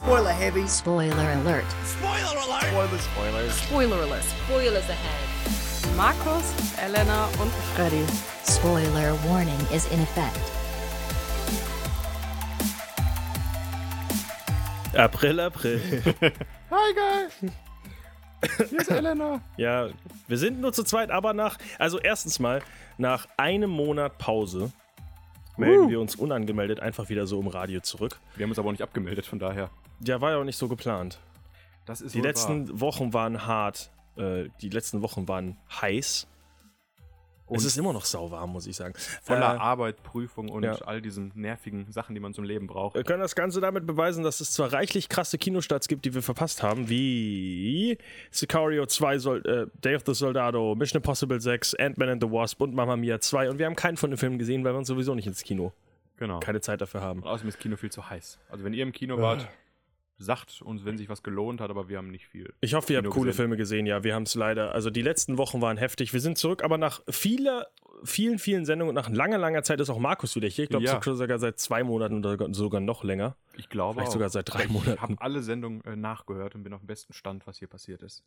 Spoiler heavy. Spoiler alert. Spoiler alert. Spoilers, Spoilers. Spoiler alert. Spoilers ahead. Markus, Elena und Freddy. Spoiler warning is in effect. April, April. Hi, guys. Hier ist Elena. ja, wir sind nur zu zweit, aber nach, also erstens mal, nach einem Monat Pause melden wir uns unangemeldet einfach wieder so im Radio zurück. Wir haben uns aber auch nicht abgemeldet, von daher. Ja, war ja auch nicht so geplant. Das ist Die letzten wahr. Wochen waren hart. Äh, die letzten Wochen waren heiß. Und es ist immer noch sauwarm, muss ich sagen. voller Äh, Arbeit, Prüfung und ja. all diesen nervigen Sachen, die man zum Leben braucht. Wir können das Ganze damit beweisen, dass es zwar reichlich krasse Kinostarts gibt, die wir verpasst haben, wie Sicario 2, Sol äh, Day of the Soldado, Mission Impossible 6, Ant-Man and the Wasp und Mamma Mia 2 und wir haben keinen von den Filmen gesehen, weil wir uns sowieso nicht ins Kino Genau. keine Zeit dafür haben. Und außerdem ist Kino viel zu heiß. Also wenn ihr im Kino wart, sagt uns, wenn sich was gelohnt hat, aber wir haben nicht viel. Ich hoffe, ihr habt coole gesehen. Filme gesehen. Ja, wir haben es leider. Also die letzten Wochen waren heftig. Wir sind zurück, aber nach vieler, vielen, vielen Sendungen und nach langer, langer Zeit ist auch Markus wieder hier. Ich glaube Ja. sogar seit zwei Monaten oder sogar noch länger. Ich glaube Vielleicht auch. sogar seit drei ich Monaten. Ich habe alle Sendungen äh, nachgehört und bin auf dem besten Stand, was hier passiert ist.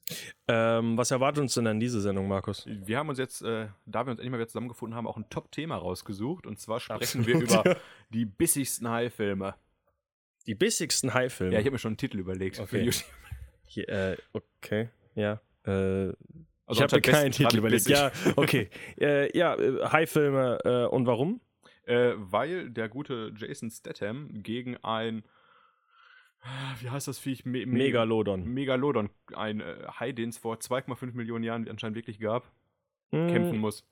Ähm, was erwartet uns denn an diese Sendung, Markus? Wir haben uns jetzt, äh, da wir uns endlich mal wieder zusammengefunden haben, auch ein Top-Thema rausgesucht. Und zwar sprechen wir Absolut, über die bissigsten Hai-Filme. Die bissigsten High-Filme. Ja, ich habe mir schon einen Titel überlegt. Okay. Für YouTube. Hier, äh, okay, ja. Äh, ich Also habe mir unter keinen Titel überlegt. Ja, okay. äh, ja, äh, High-Filme äh, und warum? Äh, weil der gute Jason Statham gegen ein, wie heißt das Viech? Me Me Megalodon. Megalodon, ein Hai, den es vor 2,5 Millionen Jahren anscheinend wirklich gab, Hm, kämpfen muss.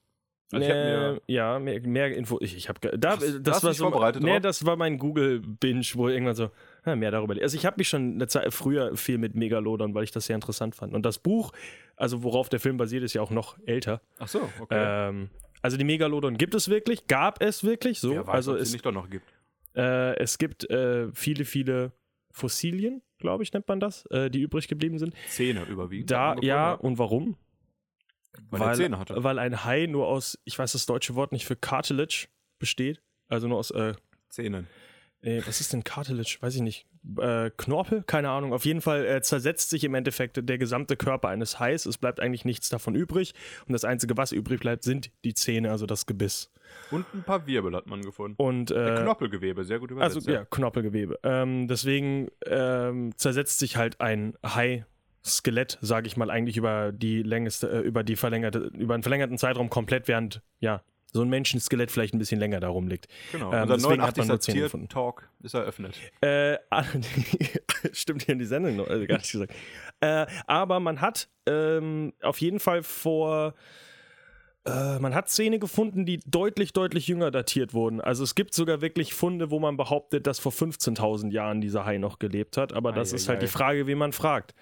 Also mir, ja, mehr, mehr Info. Ich, ich habe da, das da hast du war so, vorbereitet Nee, drauf? das war mein Google Binge, wo irgendwann so ja, mehr darüber. Also ich habe mich schon eine Zeit früher viel mit Megalodon, weil ich das sehr interessant fand. Und das Buch, also worauf der Film basiert, ist ja auch noch älter. ach so, okay. Ähm, also die Megalodon gibt es wirklich, gab es wirklich so. Wer weiß, also es nicht doch noch gibt. äh, es gibt äh, viele, viele Fossilien, glaube ich, nennt man das, äh, die übrig geblieben sind. Zähne überwiegend. Da, ja, und warum? Weil, er Zähne hatte. weil ein Hai nur aus, ich weiß das deutsche Wort nicht für Cartilage besteht. Also nur aus, äh, Zähnen. äh, was ist denn Cartilage? Weiß ich nicht. Äh, Knorpel? Keine Ahnung. Auf jeden Fall äh, zersetzt sich im Endeffekt der gesamte Körper eines Hais. Es bleibt eigentlich nichts davon übrig. Und das Einzige, was übrig bleibt, sind die Zähne, also das Gebiss. Und ein paar Wirbel hat man gefunden. Und äh, Knorpelgewebe, sehr gut übersetzt. also ja, Knorpelgewebe. Ähm, deswegen ähm, zersetzt sich halt ein Hai-Skelett, sage ich mal, eigentlich über die längste, äh, über die verlängerte, über einen verlängerten Zeitraum komplett, während ja so ein Menschenskelett vielleicht ein bisschen länger darum liegt. Genau. Ähm, Unser deswegen hat man 89. nur Zähne gefunden. Tier-Talk ist eröffnet. Äh, stimmt hier in die Sendung noch, also gar nicht gesagt. Äh, aber man hat ähm, auf jeden Fall vor. Äh, man hat Zähne gefunden, die deutlich, deutlich jünger datiert wurden. Also es gibt sogar wirklich Funde, wo man behauptet, dass vor 15.000 Jahren dieser Hai noch gelebt hat. Aber das Ei, ist ei, halt ei. die Frage, wen man fragt.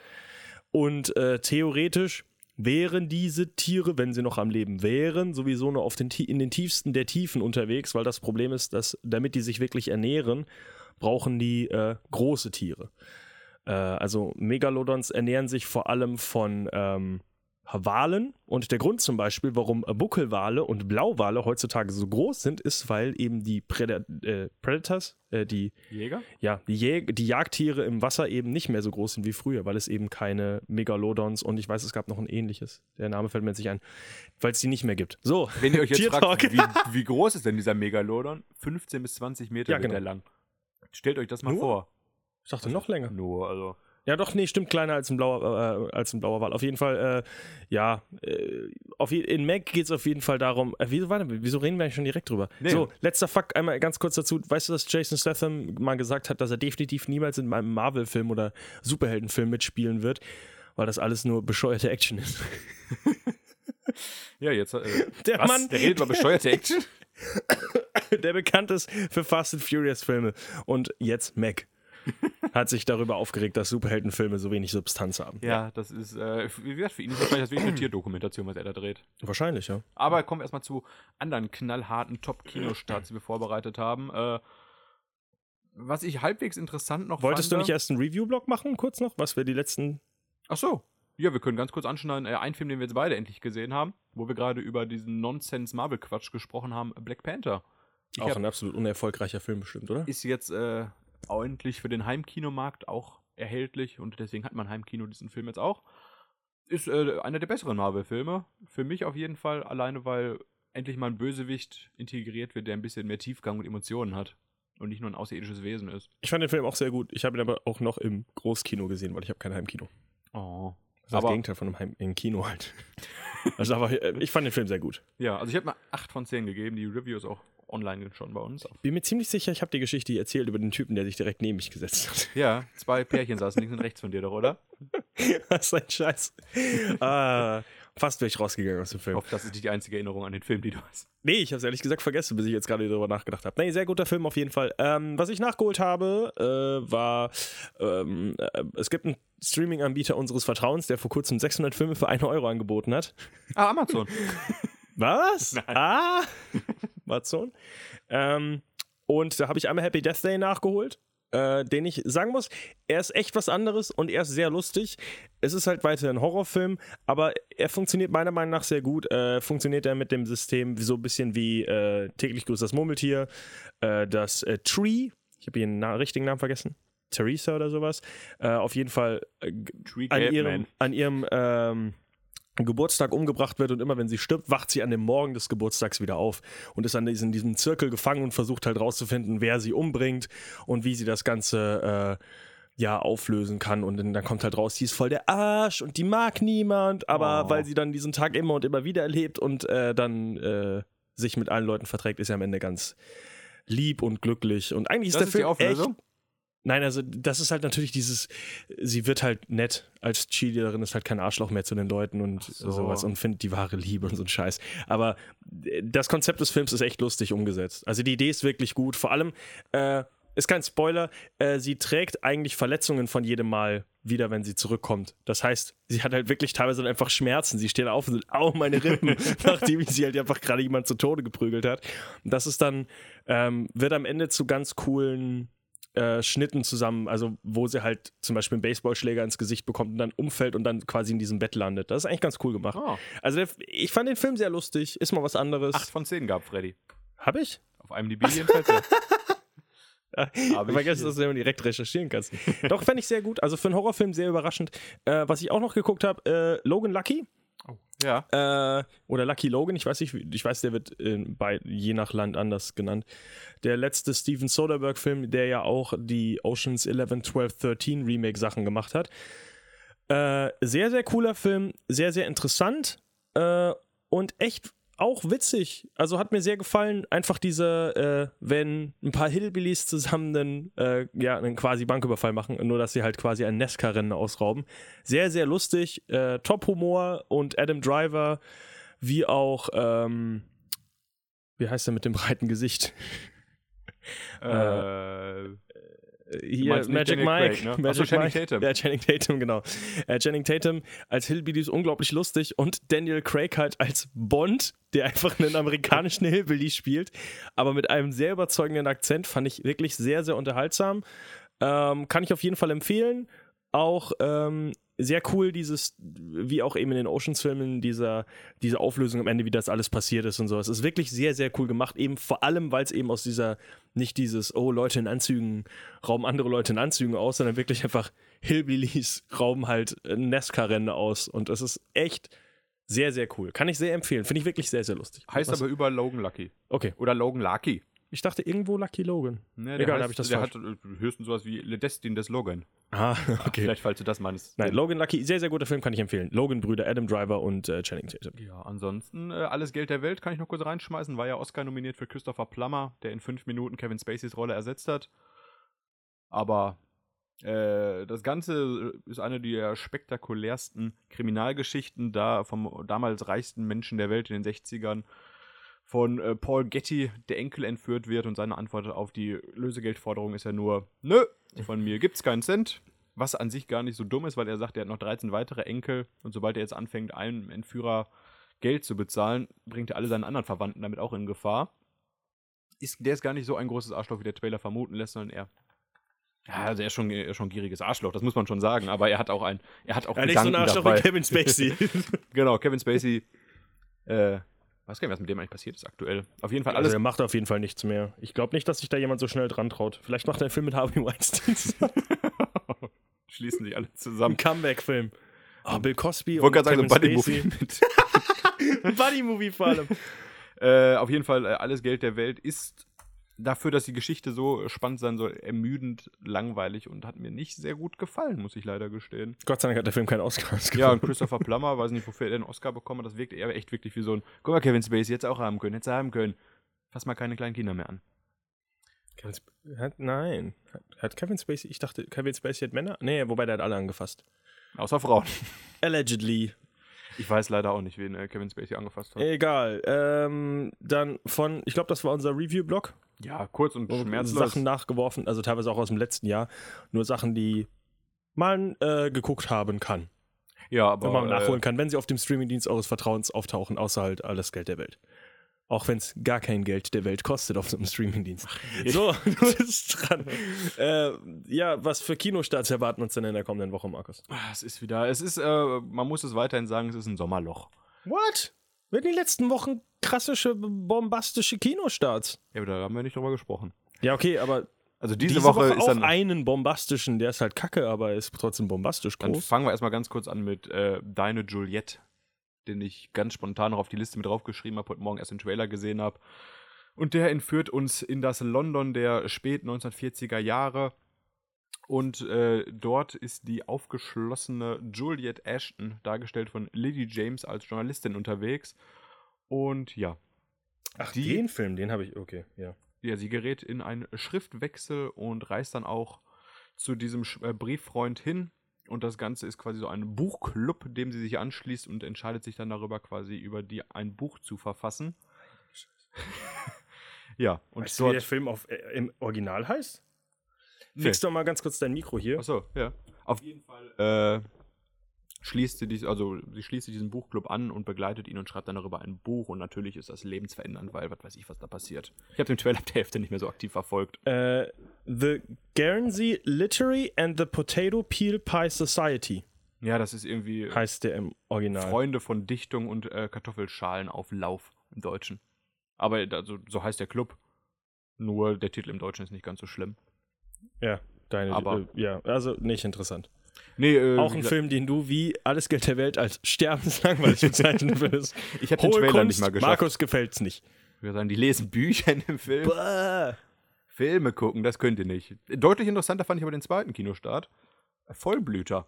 Und äh, theoretisch wären diese Tiere, wenn sie noch am Leben wären, sowieso nur auf den, in den tiefsten der Tiefen unterwegs, weil das Problem ist, dass damit die sich wirklich ernähren, brauchen die äh, große Tiere. Äh, also Megalodons ernähren sich vor allem von ähm, Walen und der Grund zum Beispiel, warum Buckelwale und Blauwale heutzutage so groß sind, ist, weil eben die Preda äh, Predators, äh, die Jäger? ja, die, Jag die Jagdtiere im Wasser eben nicht mehr so groß sind wie früher, weil es eben keine Megalodons und ich weiß, es gab noch ein ähnliches. Der Name fällt mir jetzt nicht ein, weil es die nicht mehr gibt. So, Wenn ihr euch jetzt fragt, wie, wie groß ist denn dieser Megalodon? 15 bis 20 Meter Ja, genau. lang. Stellt euch das mal Nur? vor. ich dachte noch länger. Nur, also. Ja, doch, nee, stimmt, kleiner als ein blauer, äh, als ein blauer Wal. Auf jeden Fall, äh, ja, äh, auf je in Mac geht es auf jeden Fall darum, äh, wieso, warte, wieso reden wir eigentlich schon direkt drüber? Nee. So, letzter Fakt, einmal ganz kurz dazu. Weißt du, dass Jason Statham mal gesagt hat, dass er definitiv niemals in einem Marvel-Film oder Superheldenfilm mitspielen wird, weil das alles nur bescheuerte Action ist. Ja, jetzt. Äh, Der was? Mann- Der redet über bescheuerte Action? Der bekannt ist für Fast and Furious-Filme. Und jetzt Mac. Hat sich darüber aufgeregt, dass Superheldenfilme so wenig Substanz haben. Ja, das ist, äh, wie gesagt, für ihn ist das vielleicht das wirklich eine Tierdokumentation, was er da dreht. Wahrscheinlich, ja. Aber kommen wir erstmal zu anderen knallharten Top-Kinostarts, die wir vorbereitet haben. Äh, was ich halbwegs interessant noch Wolltest du fand, nicht erst einen Review-Blog machen, kurz noch, was wir die letzten Ach so. Ja, wir können ganz kurz anschneiden. Äh, ein Film, den wir jetzt beide endlich gesehen haben, wo wir gerade über diesen Nonsense-Marvel-Quatsch gesprochen haben, Black Panther. Ich Auch hab, ein absolut unerfolgreicher Film bestimmt, oder? ist jetzt äh, ordentlich für den Heimkinomarkt auch erhältlich und deswegen hat man Heimkino diesen Film jetzt auch. Ist äh, einer der besseren Marvel-Filme. Für mich auf jeden Fall, alleine weil endlich mal ein Bösewicht integriert wird, der ein bisschen mehr Tiefgang und Emotionen hat und nicht nur ein außerirdisches Wesen ist. Ich fand den Film auch sehr gut. Ich habe ihn aber auch noch im Großkino gesehen, weil ich habe kein Heimkino. Oh. Das ist das Gegenteil von einem Heim im Kino halt. Also aber äh, ich fand den Film sehr gut. Ja, also ich habe mal 8 von 10 gegeben. Die Review ist auch online schon bei uns. Bin mir ziemlich sicher, ich habe die Geschichte erzählt über den Typen, der sich direkt neben mich gesetzt hat. Ja, zwei Pärchen saßen links und rechts von dir doch, oder? Was ein Scheiß. ah, fast wäre ich rausgegangen aus dem Ich Film. hoffe, das ist nicht die einzige Erinnerung an den Film, die du hast. Nee, ich habe es ehrlich gesagt vergessen, bis ich jetzt gerade darüber nachgedacht habe. Nee, sehr guter Film auf jeden Fall. Ähm, was ich nachgeholt habe, äh, war, ähm, äh, es gibt einen Streaming-Anbieter unseres Vertrauens, der vor kurzem 600 Filme für 1 Euro angeboten hat. Ah, Amazon. Was? Ah! Amazon. Ähm, und da habe ich einmal Happy Death Day nachgeholt. Äh, den ich sagen muss, er ist echt was anderes und er ist sehr lustig. Es ist halt weiter ein Horrorfilm, aber er funktioniert meiner Meinung nach sehr gut. Äh, funktioniert er mit dem System so ein bisschen wie äh, täglich grüßt das Murmeltier, äh, das äh, Tree, ich habe ihren Na richtigen Namen vergessen, Theresa oder sowas. Äh, auf jeden Fall Tree an ihrem, an ihrem ähm, Geburtstag umgebracht wird und immer wenn sie stirbt, wacht sie an dem Morgen des Geburtstags wieder auf und ist an diesem, diesem Zirkel gefangen und versucht halt rauszufinden, wer sie umbringt und wie sie das Ganze äh, ja auflösen kann und dann, kommt halt raus, die ist voll der Arsch und die mag niemand, aber Oh. weil sie dann diesen Tag immer und immer wieder erlebt und äh, dann äh, sich mit allen Leuten verträgt, ist sie am Ende ganz lieb und glücklich und eigentlich ist Das der ist die Film Auflösung? echt Nein, also das ist halt natürlich dieses, sie wird halt nett als Cheerleaderin, ist halt kein Arschloch mehr zu den Leuten und so. sowas und findet die wahre Liebe und so ein Scheiß. Aber äh, das Konzept des Films ist echt lustig umgesetzt. Also die Idee ist wirklich gut. Vor allem, äh, ist kein Spoiler, äh, sie trägt eigentlich Verletzungen von jedem Mal wieder, wenn sie zurückkommt. Das heißt, sie hat halt wirklich teilweise einfach Schmerzen. Sie steht auf und sagt, au, meine Rippen, nachdem sie halt einfach gerade jemand zu Tode geprügelt hat. Und das ist dann, ähm, wird am Ende zu ganz coolen äh, Schnitten zusammen, also wo sie halt zum Beispiel einen Baseballschläger ins Gesicht bekommt und dann umfällt und dann quasi in diesem Bett landet. Das ist eigentlich ganz cool gemacht. Oh, Also der, ich fand den Film sehr lustig, ist mal was anderes. 8 von 10 gab Freddy. Hab ich? Auf einem DB jedenfalls. ja. Ich Hab ich vergesse, hier. dass du immer direkt recherchieren kannst. Doch, fand ich sehr gut. Also für einen Horrorfilm sehr überraschend. Äh, was ich auch noch geguckt habe, äh, Logan Lucky. Ja. Äh, oder Lucky Logan, ich weiß nicht, ich weiß, der wird äh, bei, je nach Land anders genannt. Der letzte Steven Soderbergh-Film, der ja auch die Oceans 11, 12, 13 Remake-Sachen gemacht hat. Äh, sehr, sehr cooler Film, sehr, sehr interessant äh, und echt auch witzig. Also hat mir sehr gefallen, einfach diese, äh, wenn ein paar Hillbillies zusammen einen, äh, ja, einen quasi Banküberfall machen, nur dass sie halt quasi ein Nesca-Rennen ausrauben. Sehr, sehr lustig, äh, Top-Humor und Adam Driver, wie auch, ähm, wie heißt er mit dem breiten Gesicht? Äh, Hier, Magic Mike. Craig, ne? Magic so, Channing Mike. Tatum. Ja, Channing Tatum, genau. Äh, Channing Tatum als Hillbilly ist unglaublich lustig und Daniel Craig halt als Bond, der einfach einen amerikanischen Hillbilly spielt, aber mit einem sehr überzeugenden Akzent, fand ich wirklich sehr, sehr unterhaltsam. Ähm, kann ich auf jeden Fall empfehlen. Auch ähm, sehr cool, dieses, wie auch eben in den Oceans-Filmen, dieser, diese Auflösung am Ende, wie das alles passiert ist und so. Es ist wirklich sehr, sehr cool gemacht, eben vor allem, weil es eben aus dieser, nicht dieses, oh, Leute in Anzügen rauben andere Leute in Anzügen aus, sondern wirklich einfach Hillbillies rauben halt Nesca-Rennen aus. Und es ist echt sehr, sehr cool. Kann ich sehr empfehlen. Finde ich wirklich sehr, sehr lustig. heißt Was? aber überall Logan Lucky. Okay. Oder Logan Lucky. Ich dachte irgendwo Lucky Logan. Ne, Egal, heißt, hab ich das Der falsch. hat äh, höchstens sowas wie Le Destin des Logan. Ah, okay. Vielleicht, falls du das meinst. Nein, Logan Lucky, sehr, sehr guter Film, kann ich empfehlen. Logan-Brüder, Adam Driver und äh, Channing Tatum. Ja, ansonsten, äh, alles Geld der Welt kann ich noch kurz reinschmeißen. War ja Oscar nominiert für Christopher Plummer, der in fünf Minuten Kevin Spaceys Rolle ersetzt hat. Aber äh, das Ganze ist eine der spektakulärsten Kriminalgeschichten da vom damals reichsten Menschen der Welt in den 60ern. Von äh, Paul Getty, der Enkel entführt wird und seine Antwort auf die Lösegeldforderung ist ja nur: Nö, von mir gibt's keinen Cent. Was an sich gar nicht so dumm ist, weil er sagt, er hat noch 13 weitere Enkel und sobald er jetzt anfängt, einem Entführer Geld zu bezahlen, bringt er alle seinen anderen Verwandten damit auch in Gefahr. Ist, der ist gar nicht so ein großes Arschloch, wie der Trailer vermuten lässt, sondern er. Ja, also er ist schon, er ist schon ein gieriges Arschloch, das muss man schon sagen, aber er hat auch ein, er hat auch Ja, nicht so ein Arschloch dabei. wie Kevin Spacey. genau, Kevin Spacey äh, Weiß gar nicht, was mit dem eigentlich passiert ist aktuell. Auf jeden Fall Also alles. er macht auf jeden Fall nichts mehr. Ich glaube nicht, dass sich da jemand so schnell dran traut. Vielleicht macht er einen Film mit Harvey Weinstein schließen sich alle Ein zusammen. Comeback-Film. Oh, Bill Cosby wollte gerade sagen, so ein Buddy-Movie mit. Buddy-Movie vor allem. Äh, auf jeden Fall, äh, alles Geld der Welt ist dafür, dass die Geschichte so spannend sein soll, ermüdend, langweilig und hat mir nicht sehr gut gefallen, muss ich leider gestehen. Gott sei Dank hat der Film keinen Oscar. Ja, und Christopher Plummer, weiß nicht, wofür er den Oscar bekommen hat, das wirkt eher echt wirklich wie so ein, guck mal, Kevin Spacey jetzt auch haben können, er haben können. Fass mal keine kleinen Kinder mehr an. Kevin Sp hat, nein. Hat, hat Kevin Spacey, ich dachte, Kevin Spacey hat Männer? Nee, wobei der hat alle angefasst. Außer Frauen. Allegedly. Ich weiß leider auch nicht, wen äh, Kevin Spacey angefasst hat. Egal. Ähm, dann von, ich glaube, das war unser Review-Blog. Ja, kurz und schmerzlos. Sachen nachgeworfen, also teilweise auch aus dem letzten Jahr. Nur Sachen, die man äh, geguckt haben kann. ja, aber wenn man äh, nachholen kann, wenn sie auf dem Streamingdienst eures Vertrauens auftauchen, außer halt alles Geld der Welt. Auch wenn es gar kein Geld der Welt kostet auf so einem Streamingdienst. So, du bist dran. äh, ja, was für Kinostarts erwarten uns denn in der kommenden Woche, Markus? ah, es ist wieder, es ist, äh, man muss es weiterhin sagen, es ist ein Sommerloch. What? Wir hatten die letzten Wochen krassische, bombastische Kinostarts. Ja, aber da haben wir nicht drüber gesprochen. Ja, okay, aber Also diese, diese, Woche, Woche, ist auch dann. einen bombastischen, der ist halt kacke, aber ist trotzdem bombastisch Dann groß. fangen wir erstmal ganz kurz an mit äh, Deine Juliette, den ich ganz spontan noch auf die Liste mit draufgeschrieben habe, heute Morgen erst den Trailer gesehen habe. Und der entführt uns in das London der spät 1940er Jahre. Und äh, dort ist die aufgeschlossene Juliette Ashton, dargestellt von Lily James als Journalistin unterwegs. Und ja, Ach, die- den Film, den habe ich, okay, ja. ja, sie gerät in einen Schriftwechsel und reist dann auch zu diesem äh, Brieffreund hin. Und das Ganze ist quasi so ein Buchclub, dem sie sich anschließt und entscheidet sich dann darüber, quasi über die ein Buch zu verfassen. ja, und Weißt du, wie der dort. Film auf, äh, im Original heißt? Fix doch mal ganz kurz dein Mikro hier. Achso, ja. Auf jeden Fall. Äh, schließt sie dies, also sie schließt diesen Buchclub an und begleitet ihn und schreibt dann darüber ein Buch und natürlich ist das lebensverändernd, weil was weiß ich, was da passiert. Ich habe den Trailer ab der Hälfte nicht mehr so aktiv verfolgt. Äh, the Guernsey Literary and the Potato Peel Pie Society Ja, das ist irgendwie heißt der im Original. Freunde von Dichtung und äh, Kartoffelschalen auf Lauf im Deutschen. Aber also, so heißt der Club. Nur der Titel im Deutschen ist nicht ganz so schlimm. Ja, deine, Aber- äh, ja, also nicht interessant. Nee, äh, Auch ein Film, den du wie alles Geld der Welt als sterbenslangweilig bezeichnen würdest. Ich habe den Trailer Kunst, nicht mal geschafft. Markus gefällt's nicht. Ich würde sagen, die lesen Bücher in dem Film. Filme gucken, das könnt ihr nicht. Deutlich interessanter fand ich aber den zweiten Kinostart. Vollblüter.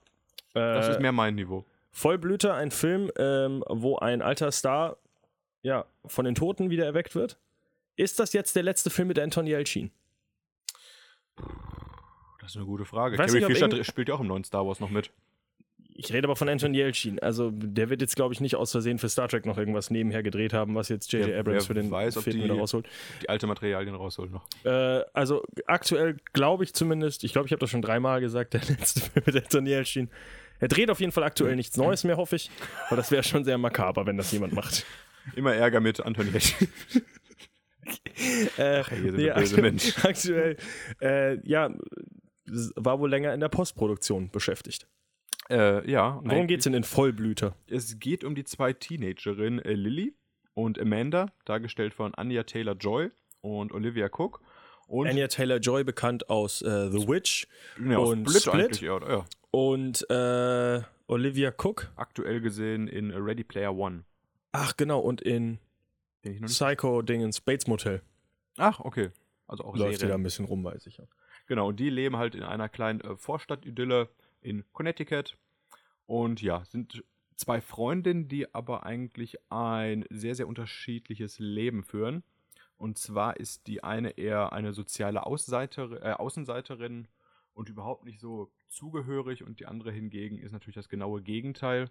Das Äh, ist mehr mein Niveau. Vollblüter, ein Film, ähm, wo ein alter Star ja, von den Toten wieder erweckt wird. Ist das jetzt der letzte Film mit Anton Yelchin? Das ist eine gute Frage. Weiß Carrie Fisher irgend- spielt ja auch im neuen Star Wars noch mit. Ich rede aber von Anton Yelchin. Also, der wird jetzt, glaube ich, nicht aus Versehen für Star Trek noch irgendwas nebenher gedreht haben, was jetzt J.J. Abrams für den weiß, ob vierten die- wieder rausholt. Die alte Materialien rausholen noch. Äh, also, aktuell glaube ich zumindest, ich glaube, ich habe das schon dreimal gesagt, der letzte Film mit Anton Yelchin. Er dreht auf jeden Fall aktuell nichts Neues mehr, hoffe ich. Aber das wäre schon sehr makaber, wenn das jemand macht. Immer Ärger mit Anthony Hecht. Äh, hier sind nee, Menschen. Aktuell, äh, ja, war wohl länger in der Postproduktion beschäftigt. äh, ja. Worum geht's denn in Vollblüter? Es geht um die zwei Teenagerinnen äh, Lily und Amanda, dargestellt von Anya Taylor-Joy und Olivia Cook. Und Anya Taylor-Joy, bekannt aus äh, The Witch ja, aus und Split, Split. ja, ja. und äh, Olivia Cook. Aktuell gesehen in Ready Player One. Ach, genau, und in Den ich noch nicht. Psycho-Dingens, Bates Motel. Ach, okay. Also auch Läuft sie da ein bisschen rum, weiß ich ja. Genau, und die leben halt in einer kleinen äh, Vorstadt-Idylle in Connecticut. Und ja, sind zwei Freundinnen, die aber eigentlich ein sehr, sehr unterschiedliches Leben führen. Und zwar ist die eine eher eine soziale Ausseiter, äh, Außenseiterin und überhaupt nicht so zugehörig und die andere hingegen ist natürlich das genaue Gegenteil.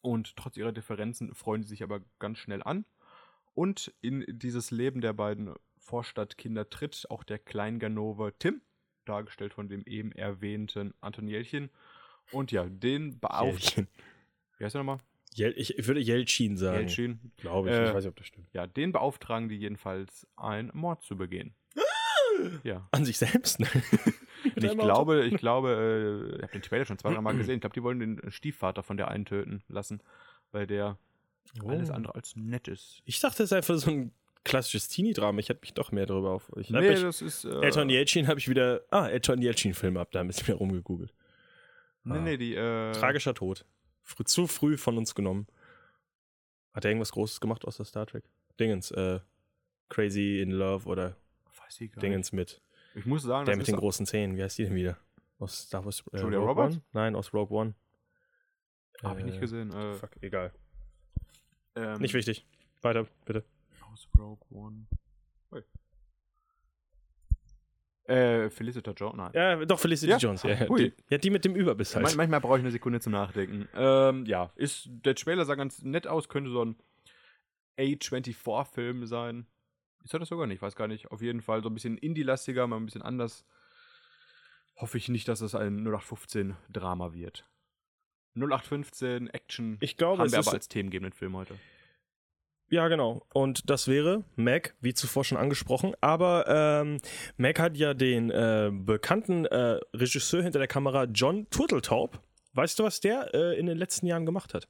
Und trotz ihrer Differenzen freuen sie sich aber ganz schnell an. Und in dieses Leben der beiden Vorstadtkinder tritt auch der Kleinganove Tim, dargestellt von dem eben erwähnten Antonielchen. Und ja, den beauftragt. Wie heißt er nochmal? Jel ich, würde Jelchin sagen. Jelchin. Glaube ich. Äh, ich weiß nicht, ob das stimmt. Ja, den beauftragen die jedenfalls, einen Mord zu begehen. ja. An sich selbst? ne? Ich glaube, ich glaube, äh, ich habe den Trailer schon zwei, drei Mal gesehen. Ich glaube, die wollen den Stiefvater von der einen töten lassen, weil der alles andere als nett ist. Ich dachte, es ist einfach so ein klassisches Teenie-Drama. Ich hätte mich doch mehr darüber auf. Ich hab Nee, mich, das ist. Äh, Elton Yelchin habe ich wieder. Ah, Elton Yelchin-Film ab, da ein bisschen mehr rumgegoogelt. Nee, nee, die. Äh, Tragischer Tod. Frü zu früh von uns genommen. Hat er irgendwas Großes gemacht außer Star Trek? Dingens, äh, Crazy in Love oder Weiß ich gar Dingens mit. Ich muss sagen, Der mit den großen Zähnen. Wie heißt die denn wieder? Aus Star Wars. Äh, Julia Rogue Roberts? One? Nein, aus Rogue One. Habe ich nicht Äh, gesehen. Äh, Fuck, egal. Ähm, Nicht wichtig. Weiter, bitte. Aus Rogue One. Ui. Äh, Felicita Jones, nein. Ja, doch, Felicity Ja? Jones. Ja, Hui. die, ja, die mit dem Überbiss halt. Man manchmal brauche ich eine Sekunde zum Nachdenken. Ähm, ja, ist, der Trailer sah ganz nett aus, könnte so ein A24-Film sein. Ist er das sogar nicht? Weiß gar nicht. Auf jeden Fall so ein bisschen Indie-lastiger, mal ein bisschen anders. Hoffe ich nicht, dass es ein 0815-Drama wird. 0815 Action ich glaube, haben wir aber als themengebenden Film heute. Ja, genau. Und das wäre Mac, wie zuvor schon angesprochen. Aber ähm, Mac hat ja den äh, bekannten äh, Regisseur hinter der Kamera, John Turteltaub. Weißt du, was der äh, in den letzten Jahren gemacht hat?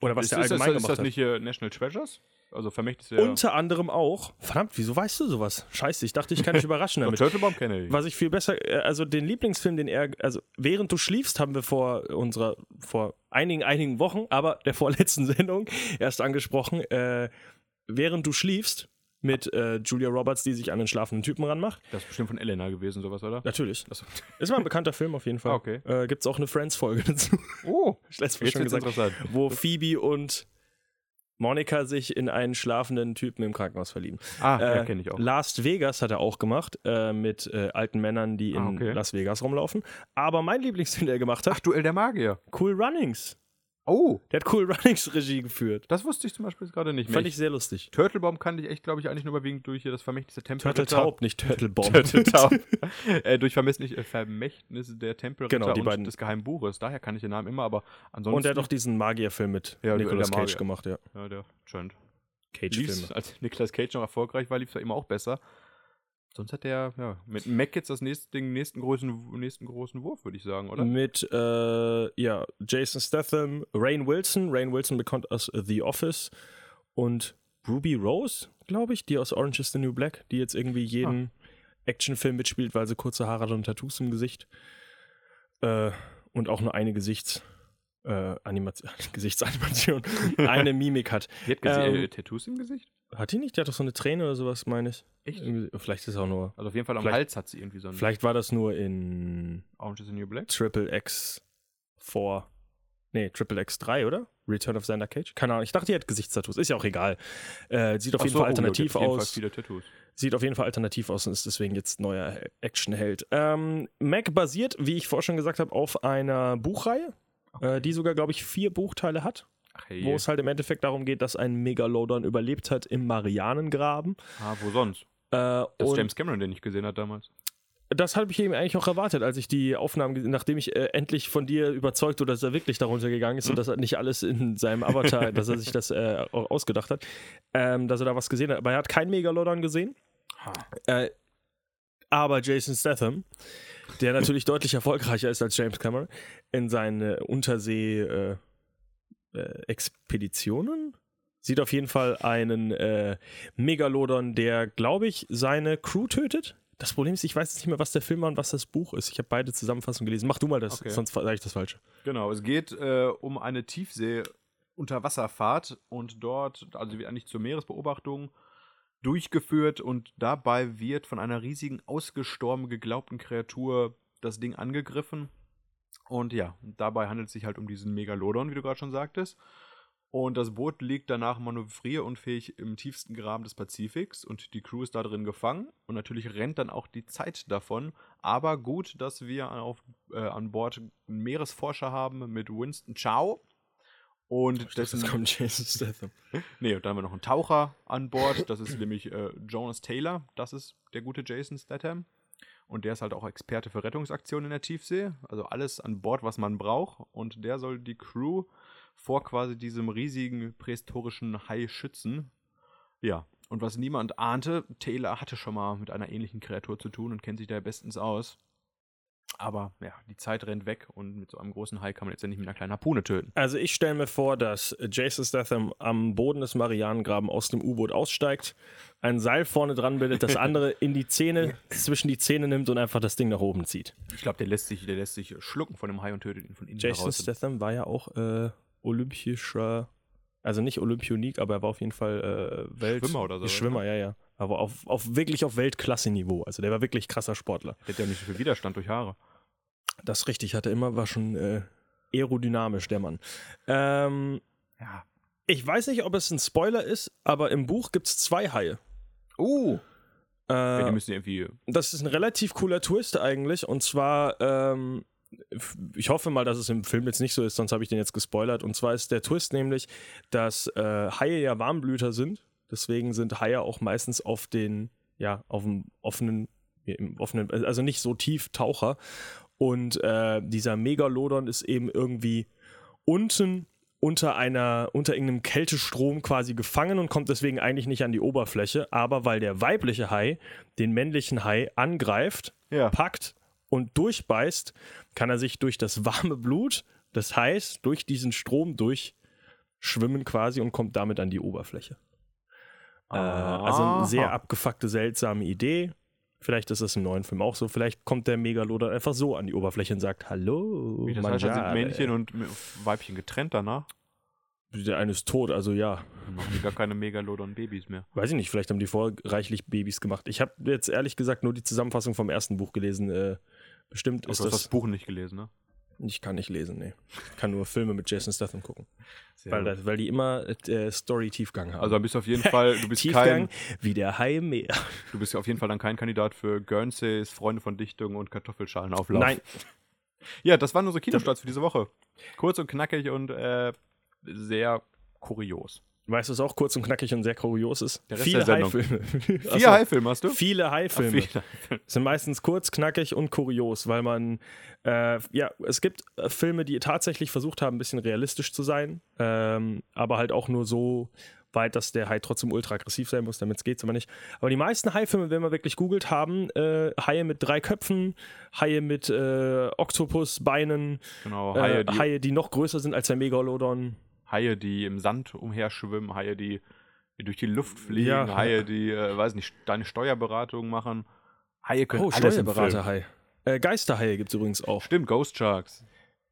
Oder was ist, der ist, allgemein das, ist gemacht das hat? nicht äh, National Treasures? Also Vermächtnis der... Unter anderem auch. Verdammt, wieso weißt du sowas? Scheiße, ich dachte, ich kann dich überraschen damit. Turtlebaum kenne ich. Was ich viel besser, äh, also den Lieblingsfilm, den er, also während du schliefst, haben wir vor unserer, vor einigen, einigen Wochen, aber der vorletzten Sendung erst angesprochen, äh, während du schliefst mit äh, Julia Roberts, die sich an den schlafenden Typen ranmacht. Das ist bestimmt von Elena gewesen, sowas, oder? Natürlich. Achso. Ist mal ein bekannter Film auf jeden Fall. Ah, okay. Äh, Gibt es auch eine Friends-Folge dazu. Oh, Ich letztes Mal schon gesagt, interessant. wo Phoebe und Monika sich in einen schlafenden Typen im Krankenhaus verlieben. Ah, ja, Äh, kenne ich auch. Last Vegas hat er auch gemacht, äh, mit äh, alten Männern, die in Ah, okay. Las Vegas rumlaufen. Aber mein Lieblingsfilm, der er gemacht hat, Ach, Duell der Magier. Cool Runnings. Oh, Der hat Cool Runnings Regie geführt. das wusste ich zum Beispiel gerade nicht mehr. Fand ich sehr lustig. Turtlebaum kannte ich echt, glaube ich, eigentlich nur überwiegend durch das Vermächtnis der Tempelritter. Turteltaub, nicht Turtlebomb. Turteltaub. äh, durch Vermächtnis, äh, Vermächtnis der Tempelritter Genau, die und beiden. des Geheimen Buches. Daher kann ich den Namen immer, aber ansonsten... Und er hat auch diesen Magierfilm mit Ja, Nicolas Cage gemacht, ja. Ja, der scheint. Cage-Filme. Als Nicolas Cage noch erfolgreich war, lief es ja immer auch besser. Sonst hat der, ja, mit Mac jetzt das nächste, den nächsten großen, nächsten großen Wurf, würde ich sagen, oder? Mit, äh, ja, Jason Statham, Rain Wilson, Rain Wilson bekannt aus The Office und Ruby Rose, glaube ich, die aus Orange is the New Black, die jetzt irgendwie jeden Actionfilm mitspielt, weil sie kurze Haare hat und Tattoos im Gesicht. Äh, und auch nur eine Gesichts, äh, Animation, Gesichtsanimation, eine Mimik hat. Die hat Ähm, äh, Tattoos im Gesicht? Hat die nicht? Die hat doch so eine Träne oder sowas, meine ich. Echt? Irgendwie, vielleicht ist es auch nur. Also auf jeden Fall am Vielleicht- Hals hat sie irgendwie so ein Vielleicht war das nur in Orange is the New Black. Triple X 4. Nee, Triple X 3, oder? Return of Xander Cage? Keine Ahnung. Ich dachte, die hat Gesichtstattoos. Ist ja auch egal. Äh, sieht auf Ach jeden so, Fall oh, ja, die hat alternativ auf jeden Fall aus. viele Tattoos. Sieht auf jeden Fall alternativ aus und ist deswegen jetzt neuer Actionheld. Ähm, Mac basiert, wie ich vorher schon gesagt habe, auf einer Buchreihe, äh, die sogar, glaube ich, vier Buchteile hat. Hey. Wo es halt im Endeffekt darum geht, dass ein Megalodon überlebt hat im Marianengraben. ah, wo sonst? Äh, Das James Cameron, den ich gesehen hat damals. das habe ich eben eigentlich auch erwartet, als ich die Aufnahmen, gesehen- nachdem ich äh, endlich von dir überzeugt wurde, dass er wirklich darunter gegangen ist und dass er nicht alles in seinem Avatar, dass er sich das äh, auch ausgedacht hat, ähm, dass er da was gesehen hat. Aber er hat kein Megalodon gesehen. Äh, aber Jason Statham, der natürlich deutlich erfolgreicher ist als James Cameron, in seinen äh, Untersee-Expeditionen sieht auf jeden Fall einen äh, Megalodon, der, glaube ich, seine Crew tötet. Das Problem ist, ich weiß jetzt nicht mehr, was der Film war und was das Buch ist. Ich habe beide Zusammenfassungen gelesen. Mach du mal das, Okay. sonst sage ich das Falsche. Genau, es geht äh, um eine Tiefsee-Unterwasserfahrt und dort, also wird eigentlich zur Meeresbeobachtung durchgeführt und dabei wird von einer riesigen, ausgestorben geglaubten Kreatur das Ding angegriffen. Und ja, dabei handelt es sich halt um diesen Megalodon, wie du gerade schon sagtest. Und das Boot liegt danach manövrierunfähig im tiefsten Graben des Pazifiks und die Crew ist da drin gefangen. Und natürlich rennt dann auch die Zeit davon. Aber gut, dass wir auf, äh, an Bord einen Meeresforscher haben mit Winston Chow. Und dessen, kommt Jason Statham. nee, und dann haben wir noch einen Taucher an Bord. Das ist nämlich äh, Jonas Taylor. Das ist der gute Jason Statham. Und der ist halt auch Experte für Rettungsaktionen in der Tiefsee. Also alles an Bord, was man braucht. Und der soll die Crew vor quasi diesem riesigen prähistorischen Hai schützen. Ja, und was niemand ahnte, Taylor hatte schon mal mit einer ähnlichen Kreatur zu tun und kennt sich da bestens aus. Aber ja, die Zeit rennt weg und mit so einem großen Hai kann man letztendlich mit einer kleinen Harpune töten. Also ich stelle mir vor, dass Jason Statham am Boden des Marianengraben aus dem U-Boot aussteigt, ein Seil vorne dran bildet, das andere in die Zähne, zwischen die Zähne nimmt und einfach das Ding nach oben zieht. Ich glaube, der lässt sich, der lässt sich schlucken von dem Hai und tötet ihn von innen Jason heraus. Statham war ja auch äh, olympischer, also nicht Olympionik, aber er war auf jeden Fall äh, Welt Schwimmer oder so, Schwimmer, ja, ja. Aber auf, auf wirklich auf Weltklasse-Niveau. Also der war wirklich krasser Sportler. Der hat ja nicht so viel Widerstand durch Haare. Das richtig hatte immer, war schon äh, aerodynamisch, der Mann. Ähm, Ja. ich weiß nicht, ob es ein Spoiler ist, aber im Buch gibt es zwei Haie. Uh! Ja, die Äh, müssen irgendwie. das ist ein relativ cooler Twist eigentlich. Und zwar, ähm, ich hoffe mal, dass es im Film jetzt nicht so ist, sonst habe ich den jetzt gespoilert. Und zwar ist der Twist nämlich, dass äh, Haie ja Warmblüter sind. Deswegen sind Haie auch meistens auf den, ja, auf dem offenen, im offenen, also nicht so tief Taucher. Und äh, dieser Megalodon ist eben irgendwie unten unter einer, unter irgendeinem Kältestrom quasi gefangen und kommt deswegen eigentlich nicht an die Oberfläche. Aber weil der weibliche Hai den männlichen Hai angreift, Ja. packt und durchbeißt, kann er sich durch das warme Blut des Hais durch diesen Strom durchschwimmen quasi und kommt damit an die Oberfläche. Äh, also eine sehr abgefuckte, seltsame Idee. Vielleicht ist das im neuen Film auch so. Vielleicht kommt der Megalodon einfach so an die Oberfläche und sagt Hallo. Wie, das heißt, sind mangiare." Männchen und Weibchen getrennt danach. Der eine ist tot, also ja. Dann machen die gar keine Megalodon-Babys mehr. Weiß ich nicht, vielleicht haben die vorher reichlich Babys gemacht. Ich habe jetzt ehrlich gesagt nur die Zusammenfassung vom ersten Buch gelesen. Äh, bestimmt Aber ist du hast das. das Buch nicht gelesen, ne? Ich kann nicht lesen, nee. Ich kann nur Filme mit Jason Statham gucken. Weil, das, weil die immer äh, Story-Tiefgang haben. Also dann bist du auf jeden Fall, du bist Tiefgang kein, wie der Hai im Meer. du bist auf jeden Fall dann kein Kandidat für Guernseys, Freunde von Dichtung und Kartoffelschalenauflauf. Nein, Ja, das waren unsere Kinostarts für diese Woche. Kurz und knackig und äh, sehr kurios. Weißt du, was auch kurz und knackig und sehr kurios ist? Viele. Haifilme. Vier Haifilme hast du? Viele Haifilme. Sind meistens kurz, knackig und kurios, weil man, äh, ja, es gibt äh, Filme, die tatsächlich versucht haben, ein bisschen realistisch zu sein, ähm, aber halt auch nur so weit, dass der Hai trotzdem ultra aggressiv sein muss, damit es geht, aber nicht. Aber die meisten Haifilme, wenn man wirklich googelt, haben äh, Haie mit drei Köpfen, Haie mit äh, Oktopusbeinen, Genau, äh, Haie, die, Haie, die noch größer sind als der Megalodon. Haie, die im Sand umherschwimmen, Haie, die, durch die Luft fliegen, Ja. Haie, die, äh, weiß nicht, deine Steuerberatung machen. Haie können Oh, alles. Steuerberaterhai. Äh, Geisterhaie gibt es übrigens auch. Stimmt, Ghost Sharks.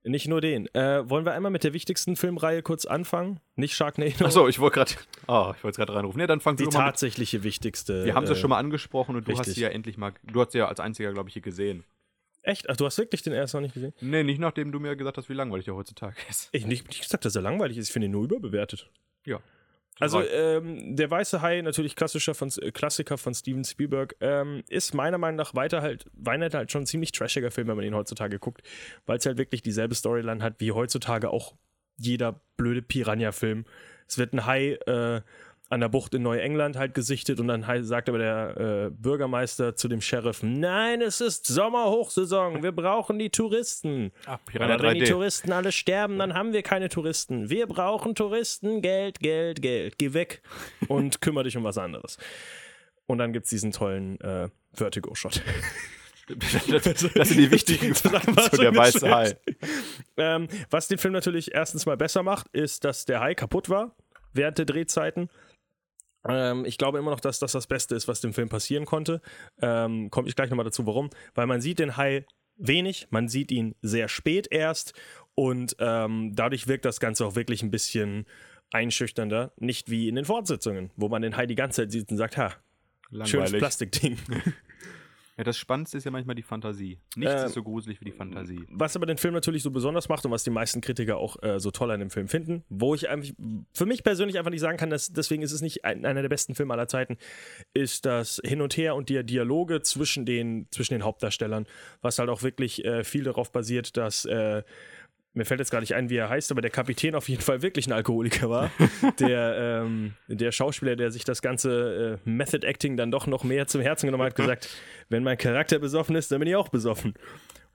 Nicht nur den. Äh, wollen wir einmal mit der wichtigsten Filmreihe kurz anfangen? Nicht Sharknado. Achso, ich wollte gerade oh, ich wollte gerade reinrufen. Ja, dann fangen Die mal mit. tatsächliche wichtigste. Wir haben sie äh, schon mal angesprochen und du hast richtig. sie ja endlich mal, du hast sie ja als einziger, glaube ich, hier gesehen. Echt? Ach, du hast wirklich den ersten noch nicht gesehen? Nee, nicht nachdem du mir gesagt hast, wie langweilig er heutzutage ist. Ich nicht, nicht gesagt, dass er langweilig ist. Ich finde ihn nur überbewertet. Ja. Also, ähm, der Weiße Hai, natürlich klassischer von, äh, Klassiker von Steven Spielberg, ähm, ist meiner Meinung nach weiter halt, weiter halt schon ein ziemlich trashiger Film, wenn man ihn heutzutage guckt, weil es halt wirklich dieselbe Storyline hat wie heutzutage auch jeder blöde Piranha-Film. Es wird ein Hai äh, an der Bucht in Neuengland halt gesichtet und dann sagt aber der äh, Bürgermeister zu dem Sheriff, nein, es ist Sommerhochsaison, wir brauchen die Touristen. Ah, Weil wenn die 3D. Touristen alle sterben, dann haben wir keine Touristen. Wir brauchen Touristen, Geld, Geld, Geld. Geh weg und kümmere dich um was anderes. Und dann gibt es diesen tollen äh, Vertigo-Shot. das, das sind die wichtigen Fakten zu der weiße Hai. Ähm, was den Film natürlich erstens mal besser macht, ist, dass der Hai kaputt war während der Drehzeiten. Ähm, ich glaube immer noch, dass das das Beste ist, was dem Film passieren konnte. Ähm, Komme ich gleich nochmal dazu, warum. Weil man sieht den Hai wenig, man sieht ihn sehr spät erst und ähm, dadurch wirkt das Ganze auch wirklich ein bisschen einschüchternder. Nicht wie in den Fortsetzungen, wo man den Hai die ganze Zeit sieht und sagt, ha, schönes Langweilig. Plastikding. Ja, das Spannendste ist ja manchmal die Fantasie. Nichts Ähm, ist so gruselig wie die Fantasie. Was aber den Film natürlich so besonders macht und was die meisten Kritiker auch äh, so toll an dem Film finden, wo ich einfach, für mich persönlich einfach nicht sagen kann, dass, deswegen ist es nicht ein, einer der besten Filme aller Zeiten, ist das Hin und Her und die Dialoge zwischen den, zwischen den Hauptdarstellern, was halt auch wirklich äh, viel darauf basiert, dass äh, mir fällt jetzt gar nicht ein, wie er heißt, aber der Kapitän auf jeden Fall wirklich ein Alkoholiker war. der, ähm, der Schauspieler, der sich das ganze äh, Method Acting dann doch noch mehr zum Herzen genommen hat, gesagt, wenn mein Charakter besoffen ist, dann bin ich auch besoffen.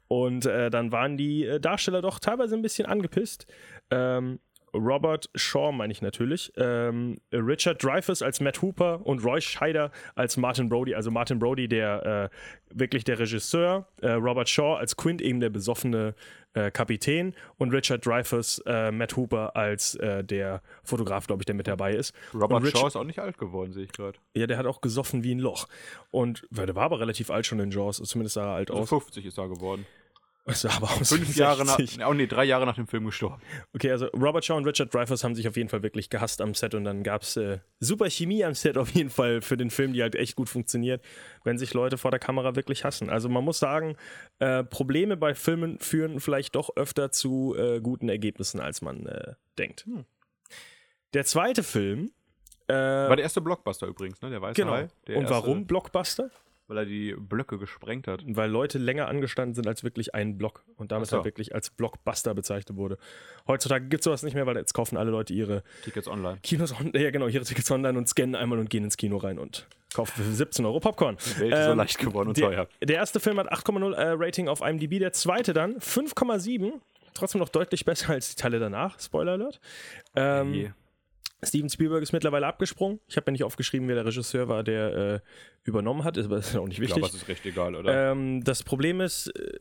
Und äh, dann waren die äh, Darsteller doch teilweise ein bisschen angepisst. Ähm, Robert Shaw meine ich natürlich, ähm, Richard Dreyfuss als Matt Hooper und Roy Scheider als Martin Brody. Also Martin Brody, der äh, wirklich der Regisseur, äh, Robert Shaw als Quint eben der besoffene äh, Kapitän und Richard Dreyfuss, äh, Matt Hooper als äh, der Fotograf, glaube ich, der mit dabei ist. Robert Shaw ist auch nicht alt geworden, sehe ich gerade. Ja, der hat auch gesoffen wie ein Loch. Und weil der war aber relativ alt schon in Jaws, zumindest sah er alt Also aus. 50 ist er geworden. Sah aber aus Fünf Jahre nach, 60. oh nee, drei Jahre nach dem Film gestorben. Okay, also Robert Shaw und Richard Dreyfuss haben sich auf jeden Fall wirklich gehasst am Set und dann gab es äh, super Chemie am Set auf jeden Fall für den Film, die halt echt gut funktioniert, wenn sich Leute vor der Kamera wirklich hassen. Also man muss sagen, äh, Probleme bei Filmen führen vielleicht doch öfter zu äh, guten Ergebnissen, als man äh, denkt. Der zweite Film. Äh, War der erste Blockbuster übrigens, ne? Der weiße genau. Hai. Der und erste, warum Blockbuster? Weil er die Blöcke gesprengt hat. weil Leute länger angestanden sind als wirklich ein Block und damit Ach so. halt wirklich als Blockbuster bezeichnet wurde. Heutzutage gibt es sowas nicht mehr, weil jetzt kaufen alle Leute ihre Tickets online. Kinos on, ja genau, ihre Tickets online und scannen einmal und gehen ins Kino rein und kaufen für 17 Euro Popcorn. Die Welt ist so leicht geworden und der, teuer. Der erste Film hat 8,0 äh, Rating auf IMDb, der zweite dann 5,7. Trotzdem noch deutlich besser als die Teile danach. Spoiler Alert. Ähm, Je. Steven Spielberg ist mittlerweile abgesprungen. Ich habe mir nicht aufgeschrieben, wer der Regisseur war, der äh, übernommen hat. Ist aber ist auch nicht Ich wichtig. glaube, das ist recht egal, oder? Ähm, das Problem ist, äh,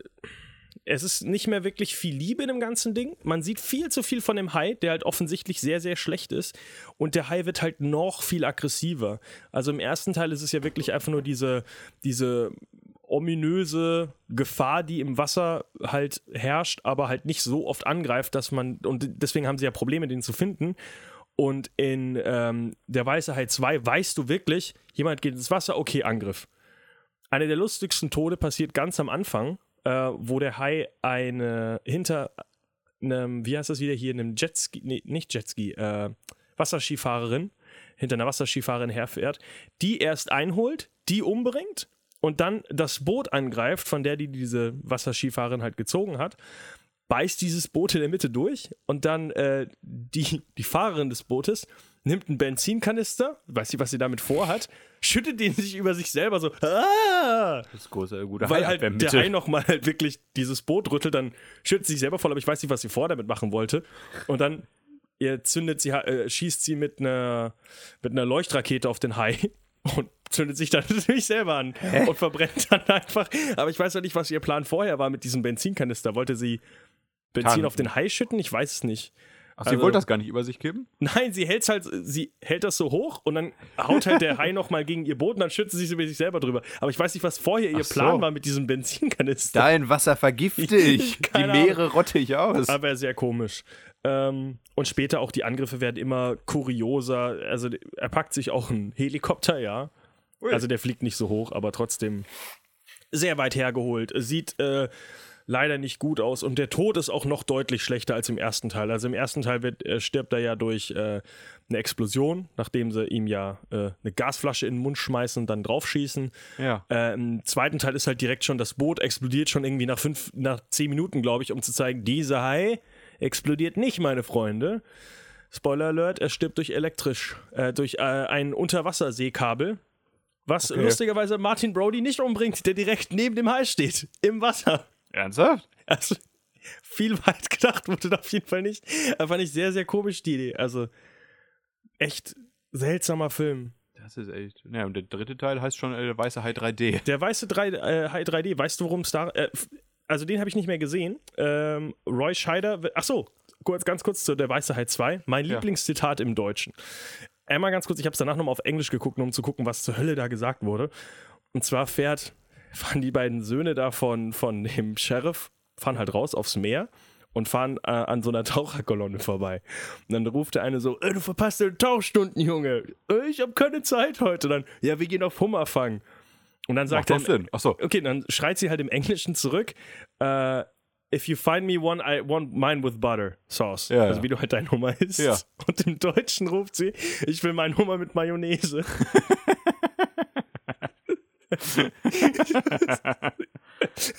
es ist nicht mehr wirklich viel Liebe in dem ganzen Ding. Man sieht viel zu viel von dem Hai, der halt offensichtlich sehr, sehr schlecht ist. Und der Hai wird halt noch viel aggressiver. Also im ersten Teil ist es ja wirklich einfach nur diese, diese ominöse Gefahr, die im Wasser halt herrscht, aber halt nicht so oft angreift, dass man, und deswegen haben sie ja Probleme, den zu finden. Und in ähm, der Weiße Hai 2 weißt du wirklich, jemand geht ins Wasser, okay, Angriff. Einer der lustigsten Tode passiert ganz am Anfang, äh, wo der Hai eine hinter einem, wie heißt das wieder hier, einem Jetski, nee, nicht Jetski, äh, Wasserskifahrerin, hinter einer Wasserskifahrerin herfährt, die erst einholt, die umbringt und dann das Boot angreift, von der die diese Wasserskifahrerin halt gezogen hat, beißt dieses Boot in der Mitte durch und dann äh, die, die Fahrerin des Bootes nimmt einen Benzinkanister, weiß nicht, was sie damit vorhat, schüttet den sich über sich selber so, ah! Das ist große, gute weil halt der Hai nochmal halt wirklich dieses Boot rüttelt, dann schüttet sie sich selber voll, aber ich weiß nicht, was sie vor damit machen wollte. Und dann ihr zündet sie, äh, schießt sie mit einer, mit einer Leuchtrakete auf den Hai und zündet sich dann natürlich selber an und verbrennt dann einfach. Aber ich weiß noch nicht, was ihr Plan vorher war mit diesem Benzinkanister. Wollte sie Benzin Kann- auf den Hai schütten? Ich weiß es nicht. Ach, sie also- wollte das gar nicht über sich kippen? Nein, sie hält halt, sie hält das so hoch und dann haut halt der Hai nochmal gegen ihr und dann schützt sie sich über sich selber drüber. Aber ich weiß nicht, was vorher ihr so. Plan war mit diesem Benzinkanister. Dein Wasser vergifte ich. Die Meere rotte ich aus. Aber sehr komisch. Ähm, und später auch die Angriffe werden immer kurioser. Also er packt sich auch einen Helikopter, ja. Also der fliegt nicht so hoch, aber trotzdem sehr weit hergeholt. Sieht äh, leider nicht gut aus und der Tod ist auch noch deutlich schlechter als im ersten Teil. Also im ersten Teil wird, äh, stirbt er ja durch äh, eine Explosion, nachdem sie ihm ja äh, eine Gasflasche in den Mund schmeißen und dann draufschießen. Ja. Äh, Im zweiten Teil ist halt direkt schon das Boot explodiert schon irgendwie nach fünf, nach zehn Minuten, glaube ich, um zu zeigen, dieser Hai explodiert nicht, meine Freunde. Spoiler Alert, er stirbt durch elektrisch, äh, durch äh, ein Unterwasserseekabel, was Okay. lustigerweise Martin Brody nicht umbringt, der direkt neben dem Hai steht, im Wasser. Ernsthaft? Also viel weit gedacht wurde da auf jeden Fall nicht. Aber fand ich sehr, sehr komisch die Idee. Also echt seltsamer Film. Das ist echt. Ja, und der dritte Teil heißt schon äh, Weiße Hai 3D. Der weiße 3, äh, Hai 3D, weißt du, worum es da. Äh, also den habe ich nicht mehr gesehen. Ähm, Roy Scheider. Ach so, kurz, ganz kurz zu Der Weiße Hai 2. Mein Ja. Lieblingszitat im Deutschen. Einmal ganz kurz, ich habe es danach nochmal auf Englisch geguckt, um zu gucken, was zur Hölle da gesagt wurde. Und zwar fährt, fahren die beiden Söhne da von, von dem Sheriff, fahren halt raus aufs Meer und fahren äh, an so einer Taucherkolonne vorbei. Und dann ruft der eine so, äh, du verpasst deine Tauchstunden, Junge. Äh, ich habe keine Zeit heute. Dann, ja, wir gehen auf Hummer fangen. Und dann sagt Macht er. Achso. okay, dann schreit sie halt im Englischen zurück, äh, if you find me one, I want mine with butter sauce. Ja, also ja. wie du halt deinen Hummer isst. Ja. Und im Deutschen ruft sie, ich will meinen Hummer mit Mayonnaise.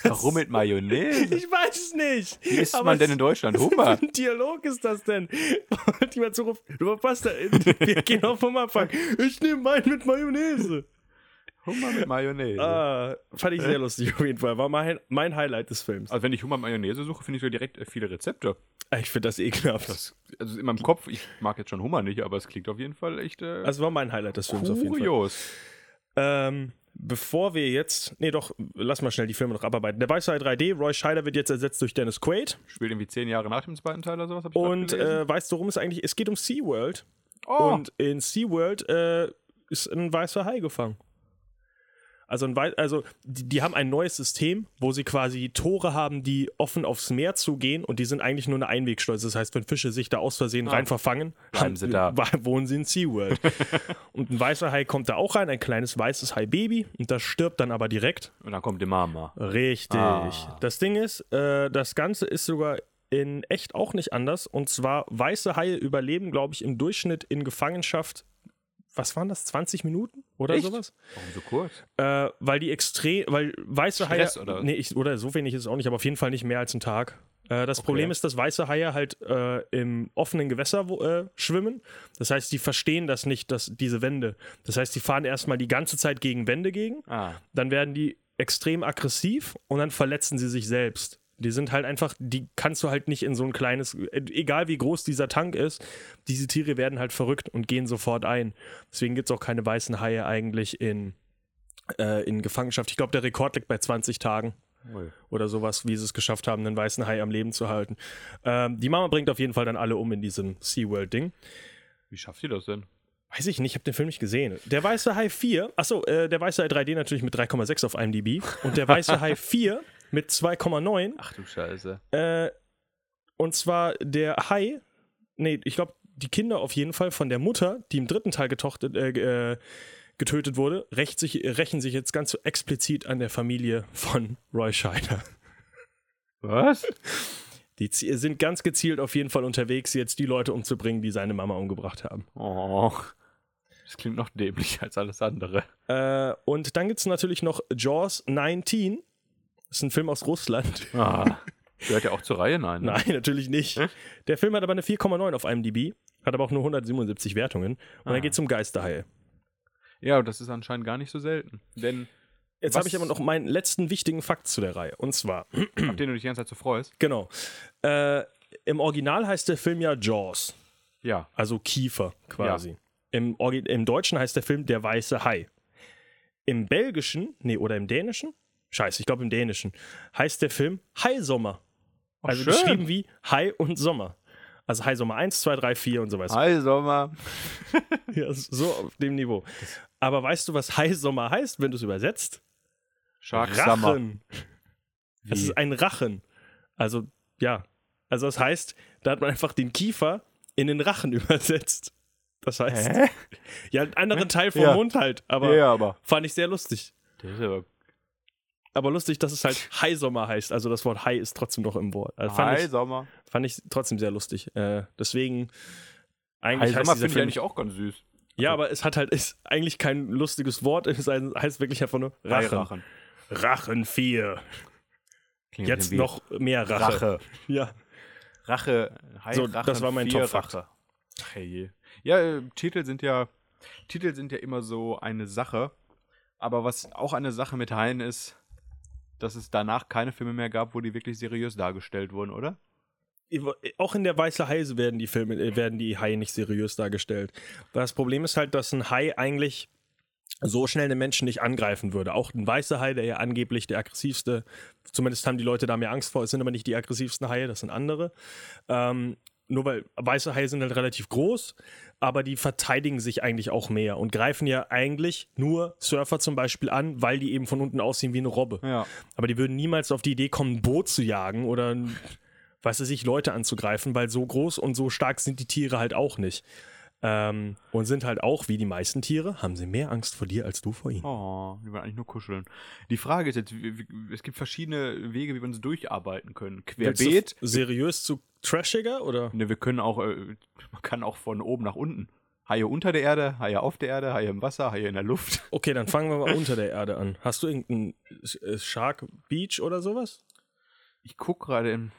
Warum mit Mayonnaise? Ich weiß es nicht. Wie isst Aber man denn in Deutschland Was Hummer? für ein Dialog ist das denn? Und jemand so ruft, du verpasst da, wir gehen auf Hummerfang. Ich nehme meinen mit Mayonnaise. Hummer mit Mayonnaise. Ah, fand ich sehr lustig auf jeden Fall. War mein, mein Highlight des Films. Also wenn ich Hummer mit Mayonnaise suche, finde ich so direkt äh, viele Rezepte. Ich finde das ekelhaft. Das, also in meinem Kopf, ich mag jetzt schon Hummer nicht, aber es klingt auf jeden Fall echt äh, also war mein Highlight des Films auf jeden Fall. kurios. Ähm, bevor wir jetzt. Nee, doch, lass mal schnell die Filme noch abarbeiten. Der Weiße Hai 3D, Roy Scheider wird jetzt ersetzt durch Dennis Quaid. Spielt irgendwie zehn Jahre nach dem zweiten Teil oder sowas. Und äh, weißt du, worum es eigentlich Es geht um SeaWorld. oh, Und in SeaWorld äh, ist ein weißer Hai gefangen. Also, ein also die, die haben ein neues System, wo sie quasi Tore haben, die offen aufs Meer zugehen und die sind eigentlich nur eine Einwegschleuse. Das heißt, wenn Fische sich da aus Versehen rein verfangen, Bleiben sie da. wohnen sie in SeaWorld. und ein weißer Hai kommt da auch rein, ein kleines weißes Hai-Baby und das stirbt dann aber direkt. und dann kommt die Mama. Richtig. Ah. Das Ding ist, äh, das Ganze ist sogar in echt auch nicht anders. Und zwar, weiße Haie überleben, glaube ich, im Durchschnitt in Gefangenschaft, was waren das, 20 Minuten oder Echt? sowas? Warum so kurz? Äh, weil die extrem, weil weiße Stress, Haie, oder? nee, ich, oder so wenig ist es auch nicht, aber auf jeden Fall nicht mehr als ein Tag. Äh, das Problem ist, dass weiße Haie halt äh, im offenen Gewässer wo, äh, schwimmen. Das heißt, die verstehen das nicht, dass diese Wände. Das heißt, die fahren erstmal die ganze Zeit gegen Wände gegen Ah, dann werden die extrem aggressiv und dann verletzen sie sich selbst. Die sind halt einfach, die kannst du halt nicht in so ein kleines, egal wie groß dieser Tank ist, diese Tiere werden halt verrückt und gehen sofort ein. Deswegen gibt es auch keine weißen Haie eigentlich in, äh, in Gefangenschaft. Ich glaube, der Rekord liegt bei 20 Tagen oder sowas, wie sie es geschafft haben, einen weißen Hai am Leben zu halten. Ähm, die Mama bringt auf jeden Fall dann alle um in diesem SeaWorld-Ding. Wie schafft ihr das denn? Weiß ich nicht, ich habe den Film nicht gesehen. Der Weiße Hai 4, achso, äh, der Weiße Hai 3D natürlich mit 3,6 auf IMDb und der Weiße Hai 4 mit 2,9. Ach du Scheiße. Äh, und zwar der Hai, nee, ich glaube, die Kinder auf jeden Fall von der Mutter, die im dritten Teil getochtet, äh, äh, getötet wurde, sich, rächen sich jetzt ganz so explizit an der Familie von Roy Scheider. Was? Die sind ganz gezielt auf jeden Fall unterwegs, jetzt die Leute umzubringen, die seine Mama umgebracht haben. Oh. Das klingt noch dämlicher als alles andere. Äh, und dann gibt es natürlich noch Jaws 19. Das ist ein Film aus Russland. Ah. Gehört ja auch zur Reihe? Nein. ne? Nein, natürlich nicht. Der Film hat aber eine 4,9 auf IMDb, hat aber auch nur 177 Wertungen. Und Ah. dann geht es um Geisterhaie. Ja, das ist anscheinend gar nicht so selten. Denn, Jetzt habe ich aber noch meinen letzten wichtigen Fakt zu der Reihe. Und zwar, auf den du dich die ganze Zeit so freust. genau, äh, im Original heißt der Film ja Jaws, Ja. also Kiefer quasi. Im, Orgi Im Deutschen heißt der Film Der weiße Hai. Im Belgischen, nee, oder im Dänischen? Scheiße, ich glaube im Dänischen, heißt der Film Haisommer. Also schön. geschrieben wie Hai und Sommer. Also Hai Sommer 1, 2, 3, 4 und so weiter. Hi, Sommer. Ja, so auf dem Niveau. Aber weißt du, was Hai Sommer heißt, wenn du es übersetzt? Shark. Rachen. Das Wie? ist ein Rachen. Also, ja. Also, das heißt, da hat man einfach den Kiefer in den Rachen übersetzt. Das heißt, Hä? ja, einen anderen Teil vom Ja. Mund halt. Aber ja, aber. fand ich sehr lustig. Das ist aber Aber lustig, dass es halt Hai-Sommer heißt. Also, das Wort Hai ist trotzdem noch im Wort. Also, fand, Hi, ich, Sommer. fand ich trotzdem sehr lustig. Äh, deswegen, eigentlich heißt Sommer dieser finde ich eigentlich auch ganz süß. ja, aber es hat halt, ist eigentlich kein lustiges Wort. Es heißt wirklich einfach nur Rachen. Rachen. Rachen 4. Klingt Jetzt noch mehr Rache. Rache. Ja. Rache. Hi, So, Rachen, das war mein Top-Fakt. Je. Ja, äh, Titel sind ja Titel sind ja immer so eine Sache. Aber was auch eine Sache mit Haien ist, dass es danach keine Filme mehr gab, wo die wirklich seriös dargestellt wurden, oder? Auch in der Weiße Hai werden die Filme, äh, werden die Haie nicht seriös dargestellt. Das Problem ist halt, dass ein Hai eigentlich so schnell den Menschen nicht angreifen würde. Auch ein weißer Hai, der ja angeblich der aggressivste, zumindest haben die Leute da mehr Angst vor, es sind aber nicht die aggressivsten Haie, das sind andere. Ähm, nur weil weiße Haie sind halt relativ groß, aber die verteidigen sich eigentlich auch mehr und greifen ja eigentlich nur Surfer zum Beispiel an, weil die eben von unten aussehen wie eine Robbe. Ja. Aber die würden niemals auf die Idee kommen, ein Boot zu jagen oder, was weiß ich, Leute anzugreifen, weil so groß und so stark sind die Tiere halt auch nicht. Ähm, und sind halt auch, wie die meisten Tiere, haben sie mehr Angst vor dir als du vor ihnen. Oh, die wollen eigentlich nur kuscheln. Die Frage ist jetzt, es gibt verschiedene Wege, wie wir uns durcharbeiten können. Querbeet. seriös zu trashiger oder? Ne, wir können auch, äh, man kann auch von oben nach unten. Haie unter der Erde, Haie auf der Erde, Haie im Wasser, Haie in der Luft. Okay, dann fangen wir mal unter der Erde an. Hast du irgendeinen äh, Shark Beach oder sowas? Ich guck gerade in.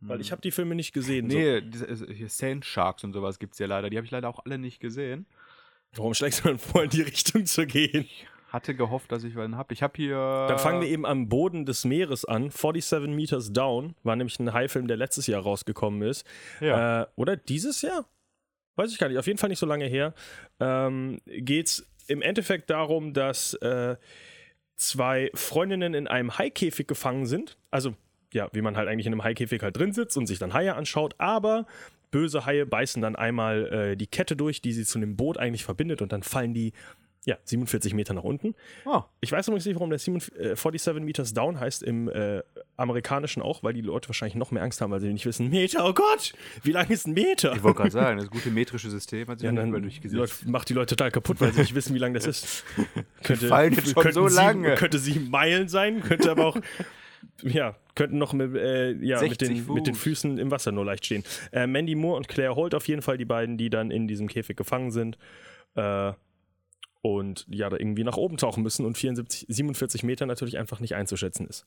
Weil ich habe die Filme nicht gesehen. Nee, diese, äh, hier Sand Sharks und sowas gibt's ja leider. Die habe ich leider auch alle nicht gesehen. So. Warum schlägst du dann vor, in die Richtung zu gehen? hatte gehofft, dass ich einen habe. Ich habe hier. Dann fangen wir eben am Boden des Meeres an. 47 Meters Down war nämlich ein Haifilm, der letztes Jahr rausgekommen ist. Ja. Äh, oder dieses Jahr? Weiß ich gar nicht. Auf jeden Fall nicht so lange her. Ähm, Geht es im Endeffekt darum, dass äh, zwei Freundinnen in einem Haikäfig gefangen sind. Also, ja, wie man halt eigentlich in einem Haikäfig halt drin sitzt und sich dann Haie anschaut. Aber böse Haie beißen dann einmal äh, die Kette durch, die sie zu dem Boot eigentlich verbindet. Und dann fallen die, ja, 47 Meter nach unten. Oh, Ich weiß übrigens nicht, warum der 7, äh, 47 Meters Down heißt im äh, amerikanischen auch, weil die Leute wahrscheinlich noch mehr Angst haben, weil sie nicht wissen, Meter, oh Gott, wie lang ist ein Meter? ich wollte gerade sagen, das gute metrische System hat sich Ja, dann durchgesetzt. läuft- macht die Leute total kaputt, weil sie nicht wissen, wie lang das ist. Könnte, fallen schon so sieben- lange. Könnte sieben Meilen sein, könnte aber auch, ja, könnten noch mit, äh, ja, mit, 60 den, mit den. Füßen im Wasser nur leicht stehen. Äh, Mandy Moore und Claire Holt auf jeden Fall die beiden, die dann in diesem Käfig gefangen sind. Äh, und ja, da irgendwie nach oben tauchen müssen und 74, 47 Meter natürlich einfach nicht einzuschätzen ist.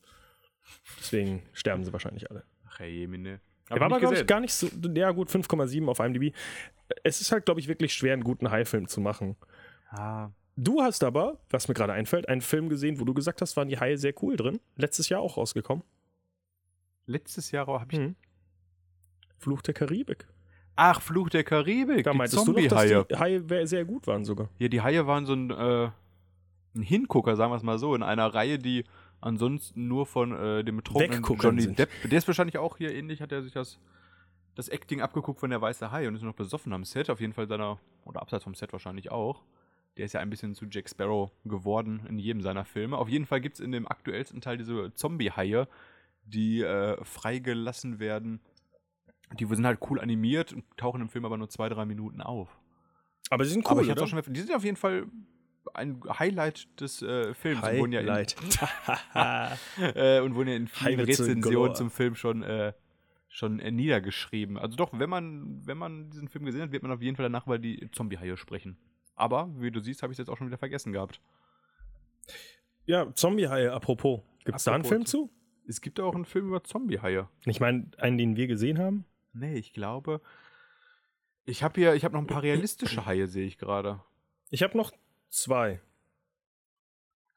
Deswegen sterben sie wahrscheinlich alle. Ach, hey, Jemine. Er war aber, glaube ich, gar nicht so. Ja, gut, 5,7 auf IMDb. Es ist halt, glaube ich, wirklich schwer, einen guten Haifilm zu machen. Ah, Du hast aber, was mir gerade einfällt, einen Film gesehen, wo du gesagt hast, waren die Haie sehr cool drin. Letztes Jahr auch rausgekommen. Letztes Jahr habe ich. Mhm. Fluch der Karibik. Ach, Fluch der Karibik. Da die meintest du noch, dass Zombie-Haie. die Haie sehr gut waren sogar. Ja, die Haie waren so ein, äh, ein Hingucker, sagen wir es mal so, in einer Reihe, die ansonsten nur von äh, dem betrunkenen Wegguckern Johnny sind. Depp. Der ist wahrscheinlich auch hier ähnlich, hat er sich das, das Acting abgeguckt von der Weiße Hai und ist noch besoffen am Set, auf jeden Fall seiner, oder abseits vom Set wahrscheinlich auch. Der ist ja ein bisschen zu Jack Sparrow geworden in jedem seiner Filme. Auf jeden Fall gibt es in dem aktuellsten Teil diese Zombie-Haie, die äh, freigelassen werden. Die sind halt cool animiert und tauchen im Film aber nur zwei, drei Minuten auf. Aber sie sind cool, Aber ich oder? auch schon die sind auf jeden Fall ein Highlight des äh, Films und wurden ja in, Highlight. äh, und wurden ja in vielen Rezensionen zum Film schon, äh, schon äh, niedergeschrieben. Also doch, wenn man, wenn man diesen Film gesehen hat, wird man auf jeden Fall danach über die Zombie-Haie sprechen. Aber, wie du siehst, habe ich es jetzt auch schon wieder vergessen gehabt. ja, Zombie-Haie, apropos. Gibt es da einen Film zu? Es gibt auch einen Film über Zombie-Haie. Ich meine, einen, den wir gesehen haben. Nee, ich glaube. Ich habe hier, ich habe noch ein paar realistische Haie, sehe ich gerade. Ich habe noch zwei.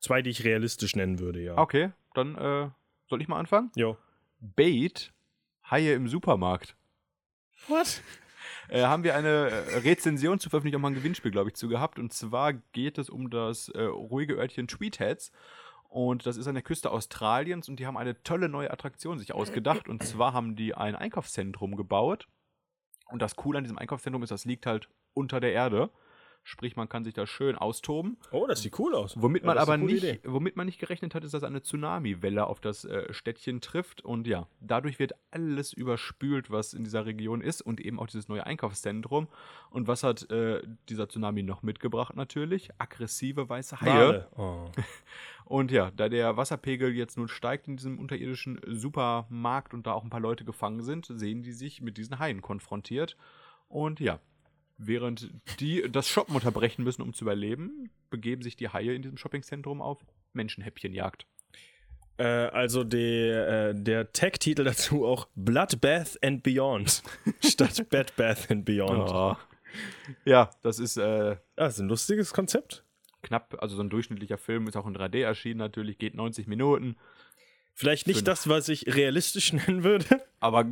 Zwei, die ich realistisch nennen würde, ja. Okay, dann äh, soll ich mal anfangen? Jo. Bait, Haie im Supermarkt. What? äh, haben wir eine äh, Rezension zu veröffentlichen, auch mal ein Gewinnspiel, glaube ich, zu gehabt. Und zwar geht es um das äh, ruhige Örtchen Tweetheads. Und das ist an der Küste Australiens und die haben eine tolle neue Attraktion sich ausgedacht. Und zwar haben die ein Einkaufszentrum gebaut. Und das Coole an diesem Einkaufszentrum ist, das liegt halt unter der Erde. Sprich, man kann sich da schön austoben. Oh, das sieht cool aus. Womit Ja, man aber nicht, Idee. womit man nicht gerechnet hat, ist, dass eine Tsunami-Welle auf das äh, Städtchen trifft. Und ja, dadurch wird alles überspült, was in dieser Region ist und eben auch dieses neue Einkaufszentrum. Und was hat äh, dieser Tsunami noch mitgebracht natürlich? Aggressive weiße Haie. Oh. Und ja, da der Wasserpegel jetzt nun steigt in diesem unterirdischen Supermarkt und da auch ein paar Leute gefangen sind, sehen die sich mit diesen Haien konfrontiert. Und ja, während die das Shoppen unterbrechen müssen, um zu überleben, begeben sich die Haie in diesem Shoppingzentrum auf Menschenhäppchenjagd. Äh, also der, äh, der Tag-Titel dazu auch Bloodbath and Beyond statt Bad Bath and Beyond. Ja. Ja, das ist äh, Das ist ein lustiges Konzept. knapp, also so ein durchschnittlicher Film ist auch in 3D erschienen natürlich, geht 90 Minuten. Vielleicht nicht Fünf. das, was ich realistisch nennen würde. Aber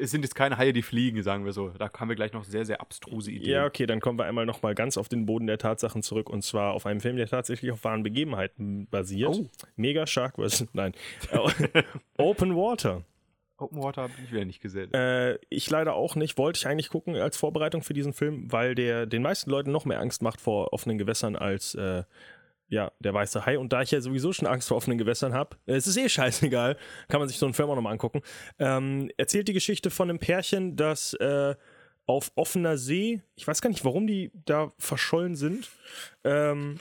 es sind jetzt keine Haie, die fliegen, sagen wir so. Da haben wir gleich noch sehr, sehr abstruse Ideen. Ja, okay, dann kommen wir einmal nochmal ganz auf den Boden der Tatsachen zurück und zwar auf einem Film, der tatsächlich auf wahren Begebenheiten basiert. Oh. Mega Shark vs. Nein. Open Water. Open Water habe ich wieder nicht gesehen. Äh, ich leider auch nicht. Wollte ich eigentlich gucken als Vorbereitung für diesen Film, weil der den meisten Leuten noch mehr Angst macht vor offenen Gewässern als äh, ja, der weiße Hai. Und da ich ja sowieso schon Angst vor offenen Gewässern habe, äh, es ist eh scheißegal, kann man sich so einen Film auch nochmal angucken. Ähm, erzählt die Geschichte von einem Pärchen, das äh, auf offener See, ich weiß gar nicht, warum die da verschollen sind. Ähm,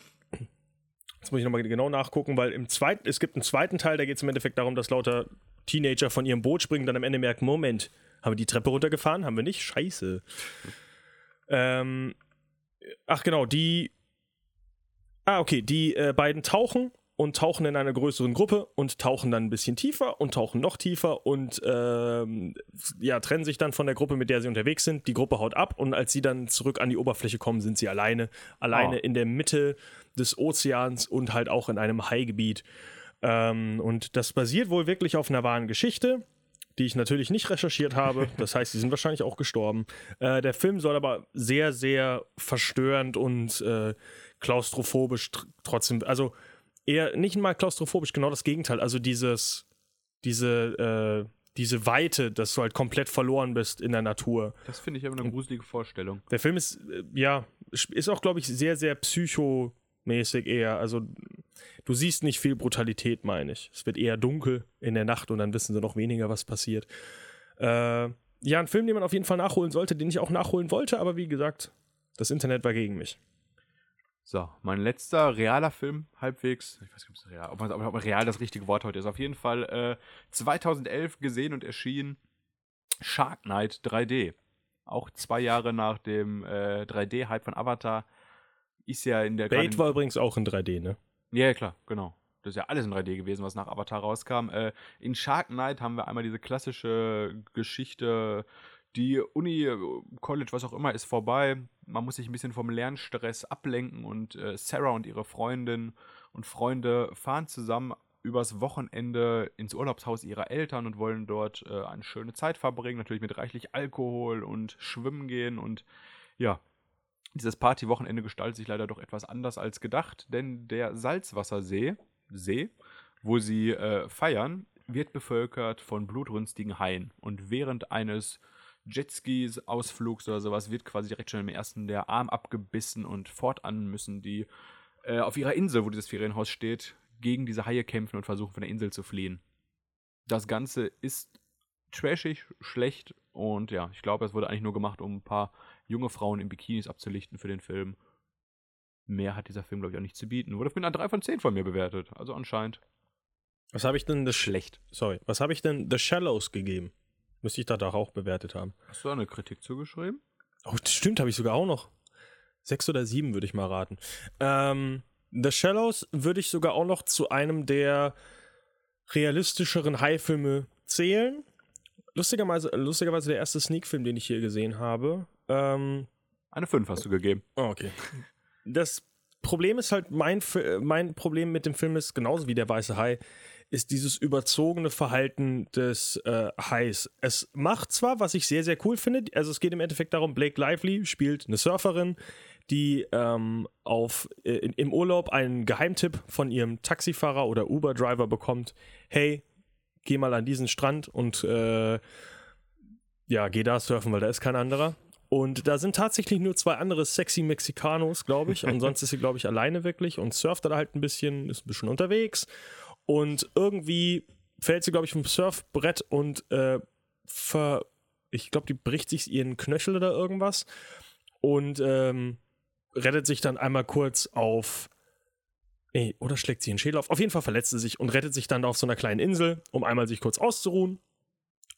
Jetzt muss ich nochmal genau nachgucken, weil im zweiten, es gibt einen zweiten Teil, da geht es im Endeffekt darum, dass lauter Teenager von ihrem Boot springen, dann am Ende merken, Moment, haben wir die Treppe runtergefahren? Haben wir nicht? Scheiße. Ähm, ach genau, die Ah, okay, die äh, beiden tauchen und tauchen in einer größeren Gruppe und tauchen dann ein bisschen tiefer und tauchen noch tiefer und ähm, ja, trennen sich dann von der Gruppe, mit der sie unterwegs sind. Die Gruppe haut ab und als sie dann zurück an die Oberfläche kommen, sind sie alleine. Alleine Oh. in der Mitte des Ozeans und halt auch in einem Haigebiet. Ähm, und das basiert wohl wirklich auf einer wahren Geschichte, die ich natürlich nicht recherchiert habe. Das heißt, sie sind wahrscheinlich auch gestorben. Äh, der Film soll aber sehr, sehr verstörend und äh, klaustrophobisch tr trotzdem, also eher nicht mal klaustrophobisch, genau das Gegenteil. Also dieses, diese, äh, diese Weite, dass du halt komplett verloren bist in der Natur. Das finde ich aber eine gruselige Vorstellung. Der Film ist, äh, ja, ist auch, glaube ich, sehr, sehr psychomäßig eher. Also, du siehst nicht viel Brutalität, meine ich. Es wird eher dunkel in der Nacht und dann wissen sie noch weniger, was passiert. Äh, ja, ein Film, den man auf jeden Fall nachholen sollte, den ich auch nachholen wollte, aber wie gesagt, das Internet war gegen mich. So, mein letzter realer Film, halbwegs, ich weiß nicht, real, ob, man, ob real das richtige Wort heute ist, auf jeden Fall äh, 2011 gesehen und erschien Shark Knight 3D. Auch zwei Jahre nach dem äh, 3D-Hype von Avatar ist ja in der Bait war übrigens auch in 3D, ne? Ja, klar, genau. Das ist ja alles in 3D gewesen, was nach Avatar rauskam. Äh, in Shark Knight haben wir einmal diese klassische Geschichte, die Uni, College, was auch immer, ist vorbei. Man muss sich ein bisschen vom Lernstress ablenken und äh, Sarah und ihre Freundin und Freunde fahren zusammen übers Wochenende ins Urlaubshaus ihrer Eltern und wollen dort äh, eine schöne Zeit verbringen, natürlich mit reichlich Alkohol und Schwimmen gehen und ja, dieses Partywochenende gestaltet sich leider doch etwas anders als gedacht, denn der Salzwassersee, See, wo sie äh, feiern, wird bevölkert von blutrünstigen Haien. Und während eines Jetskis, Ausflugs oder sowas wird quasi direkt schon im ersten der Arm abgebissen und fortan müssen die äh, auf ihrer Insel, wo dieses Ferienhaus steht, gegen diese Haie kämpfen und versuchen von der Insel zu fliehen. Das Ganze ist trashig, schlecht und ja, ich glaube, es wurde eigentlich nur gemacht, um ein paar junge Frauen in Bikinis abzulichten für den Film. Mehr hat dieser Film, glaube ich, auch nicht zu bieten. Wurde mit einer 3 von 10 von mir bewertet. Also anscheinend Was habe ich denn das schlecht. Sorry, was habe ich denn The Shallows gegeben? Müsste ich da doch auch bewertet haben. Hast du da eine Kritik zugeschrieben? Oh, stimmt, habe ich sogar auch noch. Sechs oder sieben würde ich mal raten. Ähm, The Shallows würde ich sogar auch noch zu einem der realistischeren High-Filme zählen. Lustigerweise, lustigerweise der erste Sneak-Film, den ich hier gesehen habe. Ähm, Eine 5 hast du gegeben. Oh, okay. Das Problem ist halt, mein, mein Problem mit dem Film ist, genauso wie der Weiße Hai, ist dieses überzogene Verhalten des äh, Hais. Es macht zwar, was ich sehr, sehr cool finde, also es geht im Endeffekt darum, Blake Lively spielt eine Surferin, die ähm, auf, äh, im Urlaub einen Geheimtipp von ihrem Taxifahrer oder Uber-Driver bekommt, hey, geh mal an diesen Strand und äh, ja, geh da surfen, weil da ist kein anderer. Und da sind tatsächlich nur zwei andere sexy Mexicanos, glaube ich. Und sonst ist sie, glaube ich, alleine wirklich und surft da halt ein bisschen, ist ein bisschen unterwegs. Und irgendwie fällt sie, glaube ich, vom Surfbrett und äh, ver. Ich glaube, die bricht sich ihren Knöchel oder irgendwas. Und ähm, rettet sich dann einmal kurz auf. Nee, oder schlägt sie einen Schädel auf. Auf jeden Fall verletzt sie sich und rettet sich dann auf so einer kleinen Insel, um einmal sich kurz auszuruhen.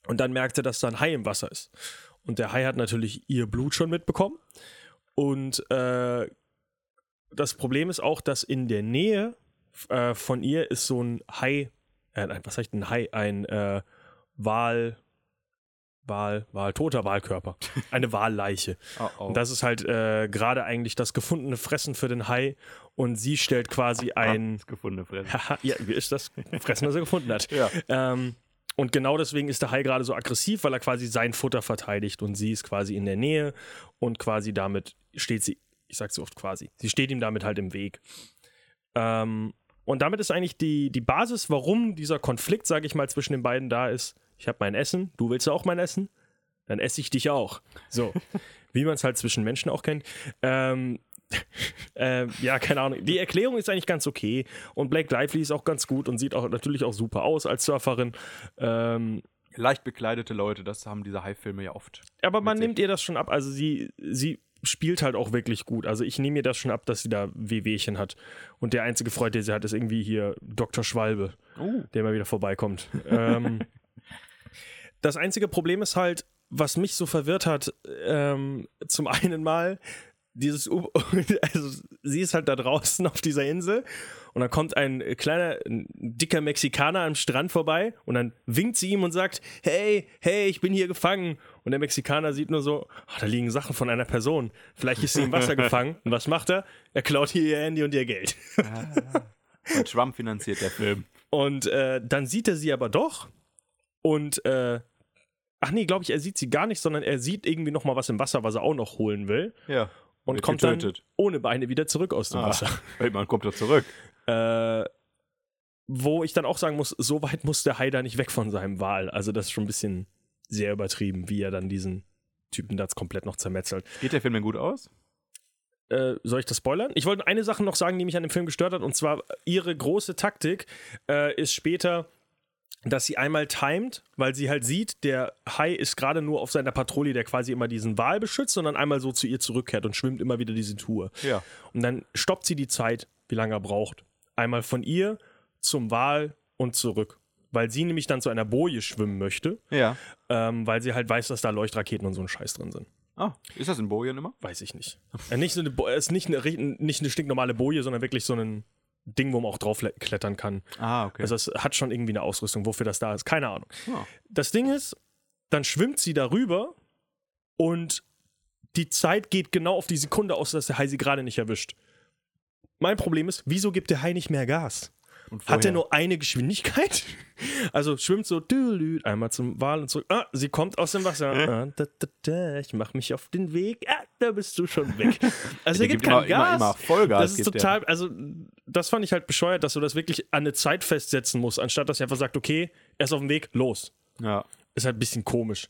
Und dann merkt sie, dass da ein Hai im Wasser ist. Und der Hai hat natürlich ihr Blut schon mitbekommen. Und äh, das Problem ist auch, dass in der Nähe äh, von ihr ist so ein Hai, äh, was heißt ein Hai? Ein äh, Wal, Wal, Wal, toter Walkörper. Eine Walleiche. Oh, oh. Und das ist halt äh, gerade eigentlich das gefundene Fressen für den Hai. Und sie stellt quasi ein. das gefundene Fressen. Ja, wie ist das Fressen, was er gefunden hat. Ja. Ähm, und genau deswegen ist der Hai gerade so aggressiv, weil er quasi sein Futter verteidigt und sie ist quasi in der Nähe und quasi damit steht sie, ich sag so oft quasi, sie steht ihm damit halt im Weg. Ähm, und damit ist eigentlich die, die Basis, warum dieser Konflikt, sage ich mal, zwischen den beiden da ist. Ich habe mein Essen, du willst ja auch mein Essen, dann esse ich dich auch. So, wie man es halt zwischen Menschen auch kennt. Ähm, äh, ja, keine Ahnung. Die Erklärung ist eigentlich ganz okay. Und Blake Lively ist auch ganz gut und sieht auch natürlich auch super aus als Surferin. Ähm, Leicht bekleidete Leute, das haben diese Hai-Filme ja oft. aber man nimmt ihr das schon ab. Also sie, sie spielt halt auch wirklich gut. Also ich nehme ihr das schon ab, dass sie da Wehwehchen hat. Und der einzige Freund, den sie hat, ist irgendwie hier Dr. Schwalbe, Oh. der mal wieder vorbeikommt. ähm, das einzige Problem ist halt, was mich so verwirrt hat, ähm, zum einen mal, dieses, U also sie ist halt da draußen auf dieser Insel Und dann kommt ein kleiner, ein dicker Mexikaner am Strand vorbei und dann winkt sie ihm und sagt, hey, hey, ich bin hier gefangen. Und der Mexikaner sieht nur so, "Ah, da liegen Sachen von einer Person. Vielleicht ist sie im Wasser gefangen. Und was macht er? Er klaut hier ihr Handy und ihr Geld. Von Trump finanziert der Film. Und äh, dann sieht er sie aber doch und äh, ach nee, glaube ich, er sieht sie gar nicht, sondern er sieht irgendwie noch mal was im Wasser, was er auch noch holen will Ja. und kommt getötet. dann ohne Beine wieder zurück aus dem Ah, Wasser. man kommt doch zurück. Äh, wo ich dann auch sagen muss, so weit muss der Hai da nicht weg von seinem Wal. Also das ist schon ein bisschen sehr übertrieben, wie er dann diesen Typen da komplett noch zermetzelt. Geht der Film denn gut aus? Äh, soll ich das spoilern? Ich wollte eine Sache noch sagen, die mich an dem Film gestört hat, und zwar ihre große Taktik äh, ist später, dass sie einmal timet, weil sie halt sieht, der Hai ist gerade nur auf seiner Patrouille, der quasi immer diesen Wal beschützt, und dann einmal so zu ihr zurückkehrt und schwimmt immer wieder diese Tour. Ja. Und dann stoppt sie die Zeit, wie lange er braucht. Einmal von ihr zum Wal und zurück. Weil sie nämlich dann zu einer Boje schwimmen möchte, Ja. ähm, weil sie halt weiß, dass da Leuchtraketen und so ein Scheiß drin sind. Ah, ist das in Bojen immer? Weiß ich nicht. Äh, nicht so eine, Bo- äh, ist nicht eine, nicht eine stinknormale Boje, sondern wirklich so ein Ding, wo man auch drauf le- klettern kann. Ah, okay. Also es hat schon irgendwie eine Ausrüstung, wofür das da ist. Keine Ahnung. Ah. Das Ding ist, dann schwimmt sie darüber und die Zeit geht genau auf die Sekunde aus, dass der Hai sie gerade nicht erwischt. Mein Problem ist, wieso gibt der Hai nicht mehr Gas? Hat er nur eine Geschwindigkeit? Also schwimmt so einmal zum Wal und zurück. Ah, sie kommt aus dem Wasser. Ah, da, da, da, ich mach mich auf den Weg. Ah, da bist du schon weg. Also er gibt gibt kein immer- immer- Gas. immer Vollgas Das ist gibt der. total, also das fand ich halt bescheuert, dass du das wirklich an eine Zeit festsetzen musst, anstatt dass er einfach sagt, okay, er ist auf dem Weg, los. Ja. Ist halt ein bisschen komisch.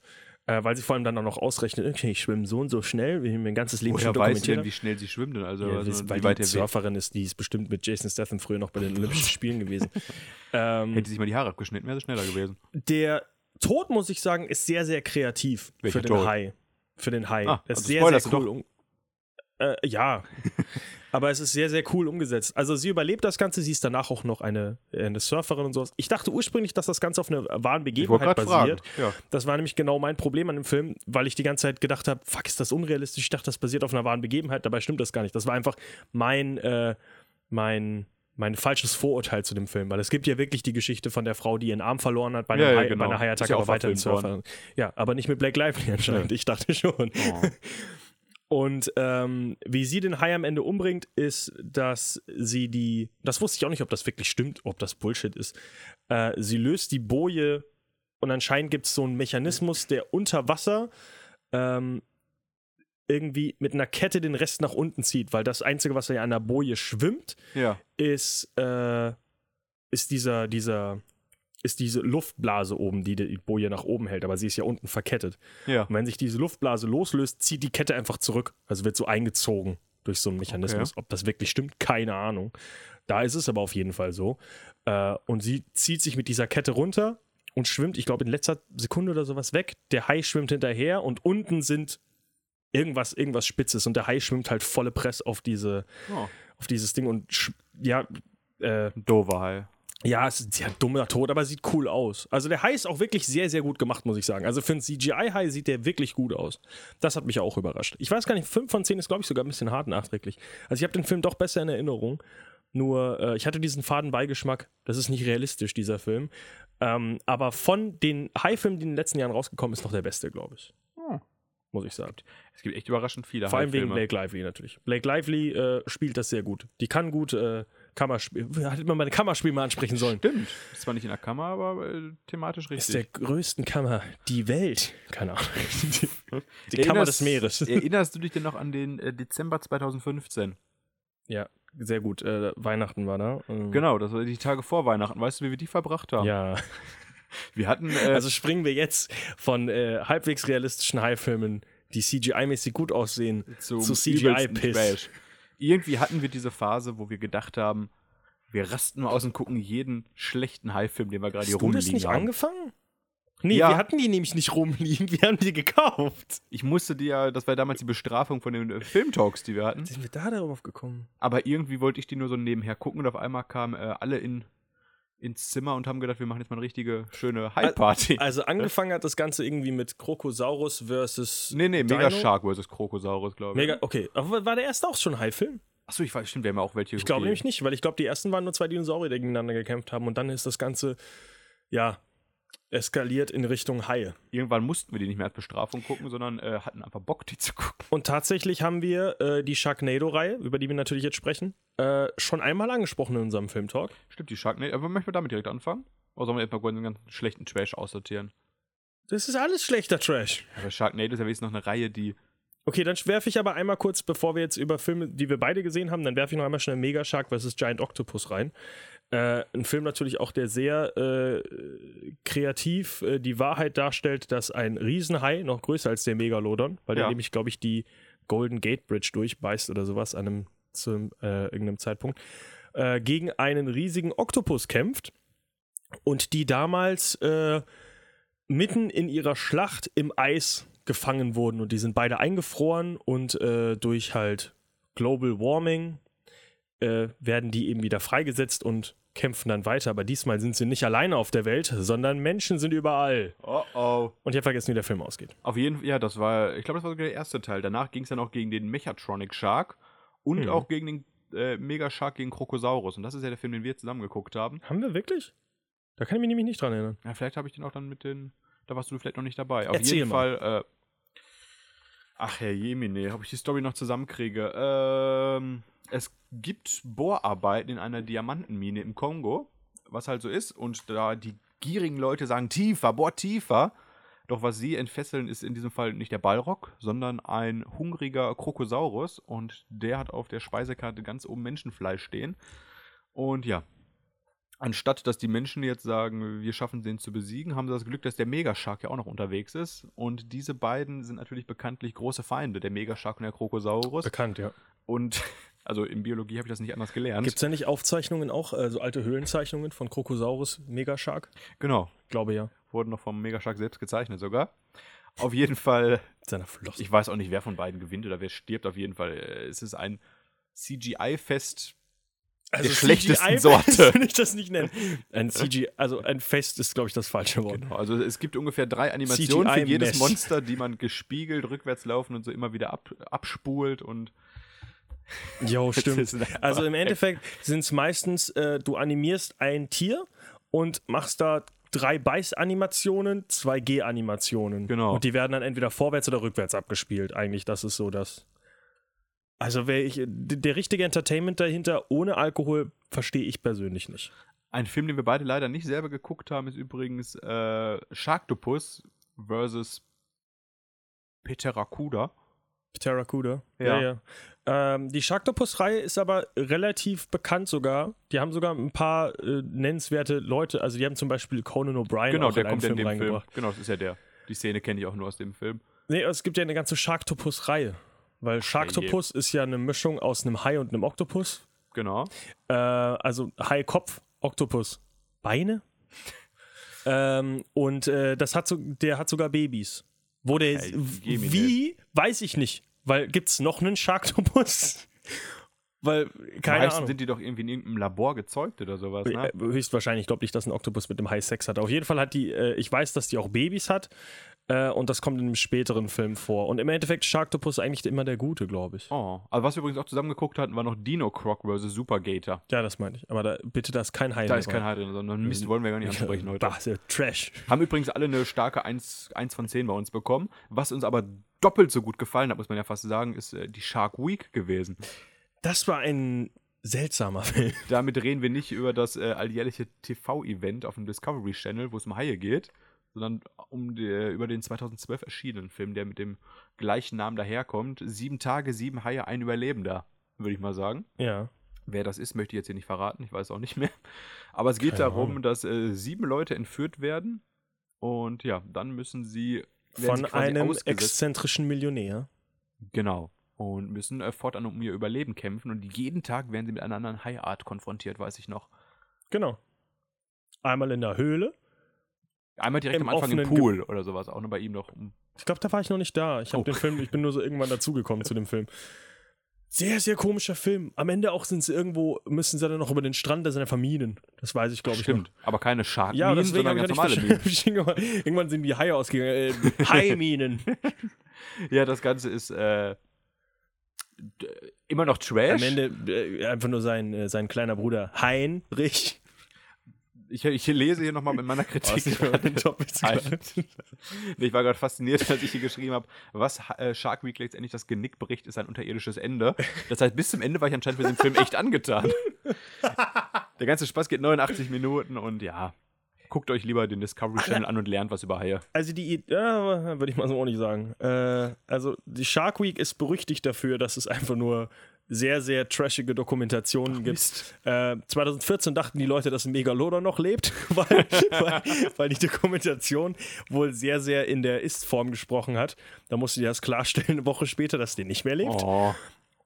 Äh, weil sie vor allem dann auch noch ausrechnet, okay, ich schwimme so und so schnell, wie ich mein ganzes Leben Woher schon weiß dokumentiert denn, wie schnell sie schwimmt denn? Also, Ja, also weil wie weit die Weg? Surferin ist, die ist bestimmt mit Jason Statham früher noch bei den Olympischen Spielen gewesen. ähm, Hätte sie sich mal die Haare abgeschnitten, wäre sie schneller gewesen. der Tod, muss ich sagen, ist sehr, sehr kreativ Welcher für den Tod? Hai. Für den Hai. Ah, das ist also sehr, sehr cool. Äh, ja. Aber es ist sehr, sehr cool umgesetzt. Also sie überlebt das Ganze, sie ist danach auch noch eine, eine Surferin und sowas. Ich dachte ursprünglich, dass das Ganze auf einer wahren Begebenheit basiert. Ja. Das war nämlich genau mein Problem an dem Film, weil ich die ganze Zeit gedacht habe, fuck, ist das unrealistisch? Ich dachte, das basiert auf einer wahren Begebenheit. Dabei stimmt das gar nicht. Das war einfach mein, äh, mein, mein falsches Vorurteil zu dem Film, weil es gibt ja wirklich die Geschichte von der Frau, die ihren Arm verloren hat bei, einem Ja, genau. bei einer Ist Haiattacke, ja aber weiterhin Surferin. Ja, aber nicht mit Blake Lively anscheinend. Ich dachte schon. Oh. Und ähm, wie sie den Hai am Ende umbringt, ist, dass sie die, das wusste ich auch nicht, ob das wirklich stimmt, ob das Bullshit ist. Äh, sie löst die Boje und anscheinend gibt es so einen Mechanismus, der unter Wasser ähm, irgendwie mit einer Kette den Rest nach unten zieht, weil das Einzige, was ja an der Boje schwimmt, Ja. ist, äh, ist dieser, dieser, ist diese Luftblase oben, die die Boje nach oben hält, aber sie ist ja unten verkettet. Ja. Und wenn sich diese Luftblase loslöst, zieht die Kette einfach zurück. Also wird so eingezogen durch so einen Mechanismus. Ob das wirklich stimmt, keine Ahnung. Da ist es aber auf jeden Fall so. Äh, und sie zieht sich mit dieser Kette runter und schwimmt, ich glaube, in letzter Sekunde oder sowas weg. Der Hai schwimmt hinterher und unten sind irgendwas, irgendwas Spitzes und der Hai schwimmt halt volle Press auf diese, Oh. auf dieses Ding und ja, äh, Dover Hai. Ja, es ist ja dummer Tod, aber sieht cool aus. Also der Hai ist auch wirklich sehr, sehr gut gemacht, muss ich sagen. Also für einen CGI-Hai sieht der wirklich gut aus. Das hat mich auch überrascht. Ich weiß gar nicht, 5 von 10 ist, glaube ich, sogar ein bisschen hart nachträglich. Also ich habe den Film doch besser in Erinnerung. Nur, äh, ich hatte diesen faden Beigeschmack. Das ist nicht realistisch, dieser Film. Ähm, aber von den Hai-Filmen, die in den letzten Jahren rausgekommen ist, noch der beste, glaube ich. Oh. Muss ich sagen. Es gibt echt überraschend viele Vor allem wegen. Blake Lively natürlich. Blake Lively äh, spielt das sehr gut. Die kann gut äh, Kammerspiel. Hätte man meine Kammerspiel mal ansprechen sollen. Stimmt. Ist zwar nicht in der Kammer, aber äh, thematisch ist richtig. der größten Kammer die Welt. Keine Ahnung. Die, die Kammer des Meeres. Erinnerst du dich denn noch an den äh, Dezember 2015? Ja, sehr gut. Äh, Weihnachten war da. Ähm, Genau, das war die Tage vor Weihnachten. Weißt du, wie wir die verbracht haben? Ja, Wir hatten. Äh, also springen wir jetzt von äh, halbwegs realistischen Hai-Filmen, die CGI-mäßig gut aussehen, zu CGI-Piss. Irgendwie hatten wir diese Phase, wo wir gedacht haben, wir rasten mal aus und gucken jeden schlechten Hai-Film, den wir gerade hier Hast du das rumliegen nicht haben. angefangen? Nee, Ja. wir hatten die nämlich nicht rumliegen, wir haben die gekauft. Ich musste dir ja, das war damals die Bestrafung von den äh, Filmtalks, die wir hatten. Sind wir da darauf gekommen? Aber irgendwie wollte ich die nur so nebenher gucken und auf einmal kamen äh, alle in, ins Zimmer und haben gedacht, wir machen jetzt mal eine richtige schöne Hai-Party. Also angefangen hat das Ganze irgendwie mit Krokosaurus versus nee, nee, Dino? Mega Shark vs. Krokosaurus, glaube ich. Mega, okay. Aber war der erste auch schon Hai-Film? Achso, ich weiß, stimmt, wir haben ja auch welche. Ich glaube nämlich nicht, weil ich glaube, die ersten waren nur zwei Dinosaurier, die gegeneinander gekämpft haben und dann ist das Ganze, ja, eskaliert in Richtung Haie. Irgendwann mussten wir die nicht mehr als Bestrafung gucken, sondern äh, hatten einfach Bock, die zu gucken. Und tatsächlich haben wir äh, die Sharknado-Reihe, über die wir natürlich jetzt sprechen, äh, schon einmal angesprochen in unserem Filmtalk. Stimmt, die Sharknado. Aber möchten wir damit direkt anfangen? Oder sollen wir etwa den ganzen schlechten Trash aussortieren? Das ist alles schlechter Trash. Aber Sharknado ist ja wenigstens noch eine Reihe, die. Okay, dann werfe ich aber einmal kurz, bevor wir jetzt über Filme, die wir beide gesehen haben, dann werfe ich noch einmal schnell Mega Shark vs. Giant Octopus rein. Äh, ein Film natürlich auch, der sehr äh, kreativ äh, die Wahrheit darstellt, dass ein Riesenhai noch größer als der Megalodon, weil der Ja. nämlich, glaube ich, die Golden Gate Bridge durchbeißt oder sowas an einem, zu äh, irgendeinem Zeitpunkt, äh, gegen einen riesigen Oktopus kämpft und die damals äh, mitten in ihrer Schlacht im Eis gefangen wurden und die sind beide eingefroren und durch halt Global Warming werden die eben wieder freigesetzt und kämpfen dann weiter. Aber diesmal sind sie nicht alleine auf der Welt, sondern Menschen sind überall. Oh oh. Und ich habe vergessen, wie der Film ausgeht. Auf jeden Fall, ja, das war, ich glaube, das war sogar der erste Teil. Danach ging es dann auch gegen den Mechatronic Shark und Hm. auch gegen den äh, Mega Shark gegen Krokosaurus. Und das ist ja der Film, den wir zusammen geguckt haben. Haben wir wirklich? Da kann ich mich nämlich nicht dran erinnern. Ja, vielleicht habe ich den auch dann mit den. Da warst du vielleicht noch nicht dabei. Auf Erzähl jeden mal. Fall. Äh, ach, Herr Jemine, ob ich die Story noch zusammenkriege. Ähm, es gibt Bohrarbeiten in einer Diamantenmine im Kongo, was halt so ist. Und da die gierigen Leute sagen, tiefer, bohr tiefer. Doch was sie entfesseln, ist in diesem Fall nicht der Ballrock, sondern ein hungriger Krokosaurus. Und der hat auf der Speisekarte ganz oben Menschenfleisch stehen. Und ja, anstatt dass die Menschen jetzt sagen, wir schaffen den zu besiegen, haben sie das Glück, dass der Megashark ja auch noch unterwegs ist. Und diese beiden sind natürlich bekanntlich große Feinde, der Megashark und der Krokosaurus. Bekannt, ja. Und also in Biologie habe ich das nicht anders gelernt. Gibt es da nicht Aufzeichnungen auch, äh, so alte Höhlenzeichnungen von Krokosaurus, Megashark? Genau. Glaube ja. Wurden noch vom Megashark selbst gezeichnet sogar. Auf jeden Fall, Mit seiner Flosse. ich weiß auch nicht, wer von beiden gewinnt oder wer stirbt. Auf jeden Fall, äh, es ist ein CGI-Fest der schlechtesten CGI Sorte. würde ich das nicht nennen. Ein CGI, also ein Fest ist, glaube ich, das falsche Wort. Genau, also es gibt ungefähr drei Animationen für jedes. Monster, die man gespiegelt, rückwärts laufen und so immer wieder ab, abspult und Jo, stimmt. Also im Endeffekt sind es meistens, äh, du animierst ein Tier und machst da drei Beißanimationen, zwei G-Animationen. Genau. Und die werden dann entweder vorwärts oder rückwärts abgespielt. Eigentlich, das ist so das. Also ich, der richtige Entertainment dahinter ohne Alkohol verstehe ich persönlich nicht. ein Film, den wir beide leider nicht selber geguckt haben, ist übrigens äh, Sharktopus versus Peteracuda. Terracuda. Ja. ja. Ähm, die Sharktopus-Reihe ist aber relativ bekannt sogar. Die haben sogar ein paar äh, nennenswerte Leute. Also die haben zum Beispiel Conan O'Brien Genau, der kommt ja in Film dem Film. reingebracht. Genau, das ist ja der. Die Szene kenne ich auch nur aus dem Film. Nee, es gibt ja eine ganze Sharktopus-Reihe. Weil Sharktopus ist ja eine Mischung aus einem Hai und einem Oktopus. Genau. Äh, also Hai-Kopf, Oktopus, Beine. ähm, und äh, das hat so, der hat sogar Babys. Wo der, Ey, geh mir wie, weiß ich nicht. Weil gibt's noch einen Sharktopus? Weil, keine Meistens Ahnung. sind die doch irgendwie in irgendeinem Labor gezeugt oder sowas, ne? Äh, Höchstwahrscheinlich, ich glaube nicht, dass ein Oktopus mit dem Hai Sex hat. Auf jeden Fall hat die, äh, ich weiß, dass die auch Babys hat. Äh, und das kommt in einem späteren Film vor. Und im Endeffekt Sharktopus ist eigentlich immer der Gute, glaube ich. Oh. Aber was wir übrigens auch zusammen geguckt hatten, war noch Dino Croc vs. Super Gator. Ja, das meine ich. Aber da, bitte, da ist kein Hai Da mehr ist kein Hai drin, sondern Mist wollen wir gar nicht ansprechen heute. Bah, Trash. Haben übrigens alle eine starke 1, 1 von 10 bei uns bekommen. Was uns aber doppelt so gut gefallen hat, muss man ja fast sagen, ist äh, die Shark Week gewesen. Das war ein seltsamer Film. Damit reden wir nicht über das äh, alljährliche TV-Event auf dem Discovery Channel, wo es um Haie geht, sondern um die, über den 2012 erschienenen Film, der mit dem gleichen Namen daherkommt. Sieben Tage, sieben Haie, ein Überlebender, würde ich mal sagen. Ja. Wer das ist, möchte ich jetzt hier nicht verraten. Ich weiß auch nicht mehr. Aber es geht Keine darum, Ahnung. dass äh, sieben Leute entführt werden. Und ja, dann müssen sie. Von einem exzentrischen Millionär. Genau. Und müssen äh, fortan um ihr Überleben kämpfen. Und jeden Tag werden sie mit einer anderen Haiart konfrontiert, weiß ich noch. Genau. Einmal in der Höhle. Einmal direkt Im am Anfang im offenen Ge- Pool oder sowas. Auch nur bei ihm noch. Ich glaube, da war ich noch nicht da. Ich habe Oh. den Film, ich bin nur so irgendwann dazugekommen zu dem Film. Sehr, sehr komischer Film. Am Ende auch sind sie irgendwo, müssen sie dann noch über den Strand, da sind einfach Minen. Das weiß ich, glaube ich. Stimmt. Noch. Aber keine Shark Ja, sondern ganz normale Minen. Irgendwann sind die Haie ausgegangen. Äh, Haiminen. Ja, das Ganze ist. Äh, immer noch Trash. Am Ende äh, einfach nur sein, äh, sein kleiner Bruder Heinrich. Ich, ich lese hier nochmal mit meiner Kritik. Aus dem Doppelzugleich. Nee, ich war gerade fasziniert, als ich hier geschrieben habe, was äh, Shark Week letztendlich das Genick bricht, ist ein unterirdisches Ende. Das heißt, bis zum Ende war ich anscheinend mit dem Film echt angetan. Der ganze Spaß geht 89 Minuten und ja, guckt euch lieber den Discovery Channel an und lernt was über Haie. Also die, ja, würde ich mal so auch nicht sagen. Äh, also die Shark Week ist berüchtigt dafür, dass es einfach nur sehr, sehr trashige Dokumentationen gibt. Äh, 2014 dachten die Leute, dass ein Megalodon noch lebt, weil, weil, weil die Dokumentation wohl sehr, sehr in der Ist-Form gesprochen hat. Da musste die das klarstellen, eine Woche später, dass der nicht mehr lebt. Oh,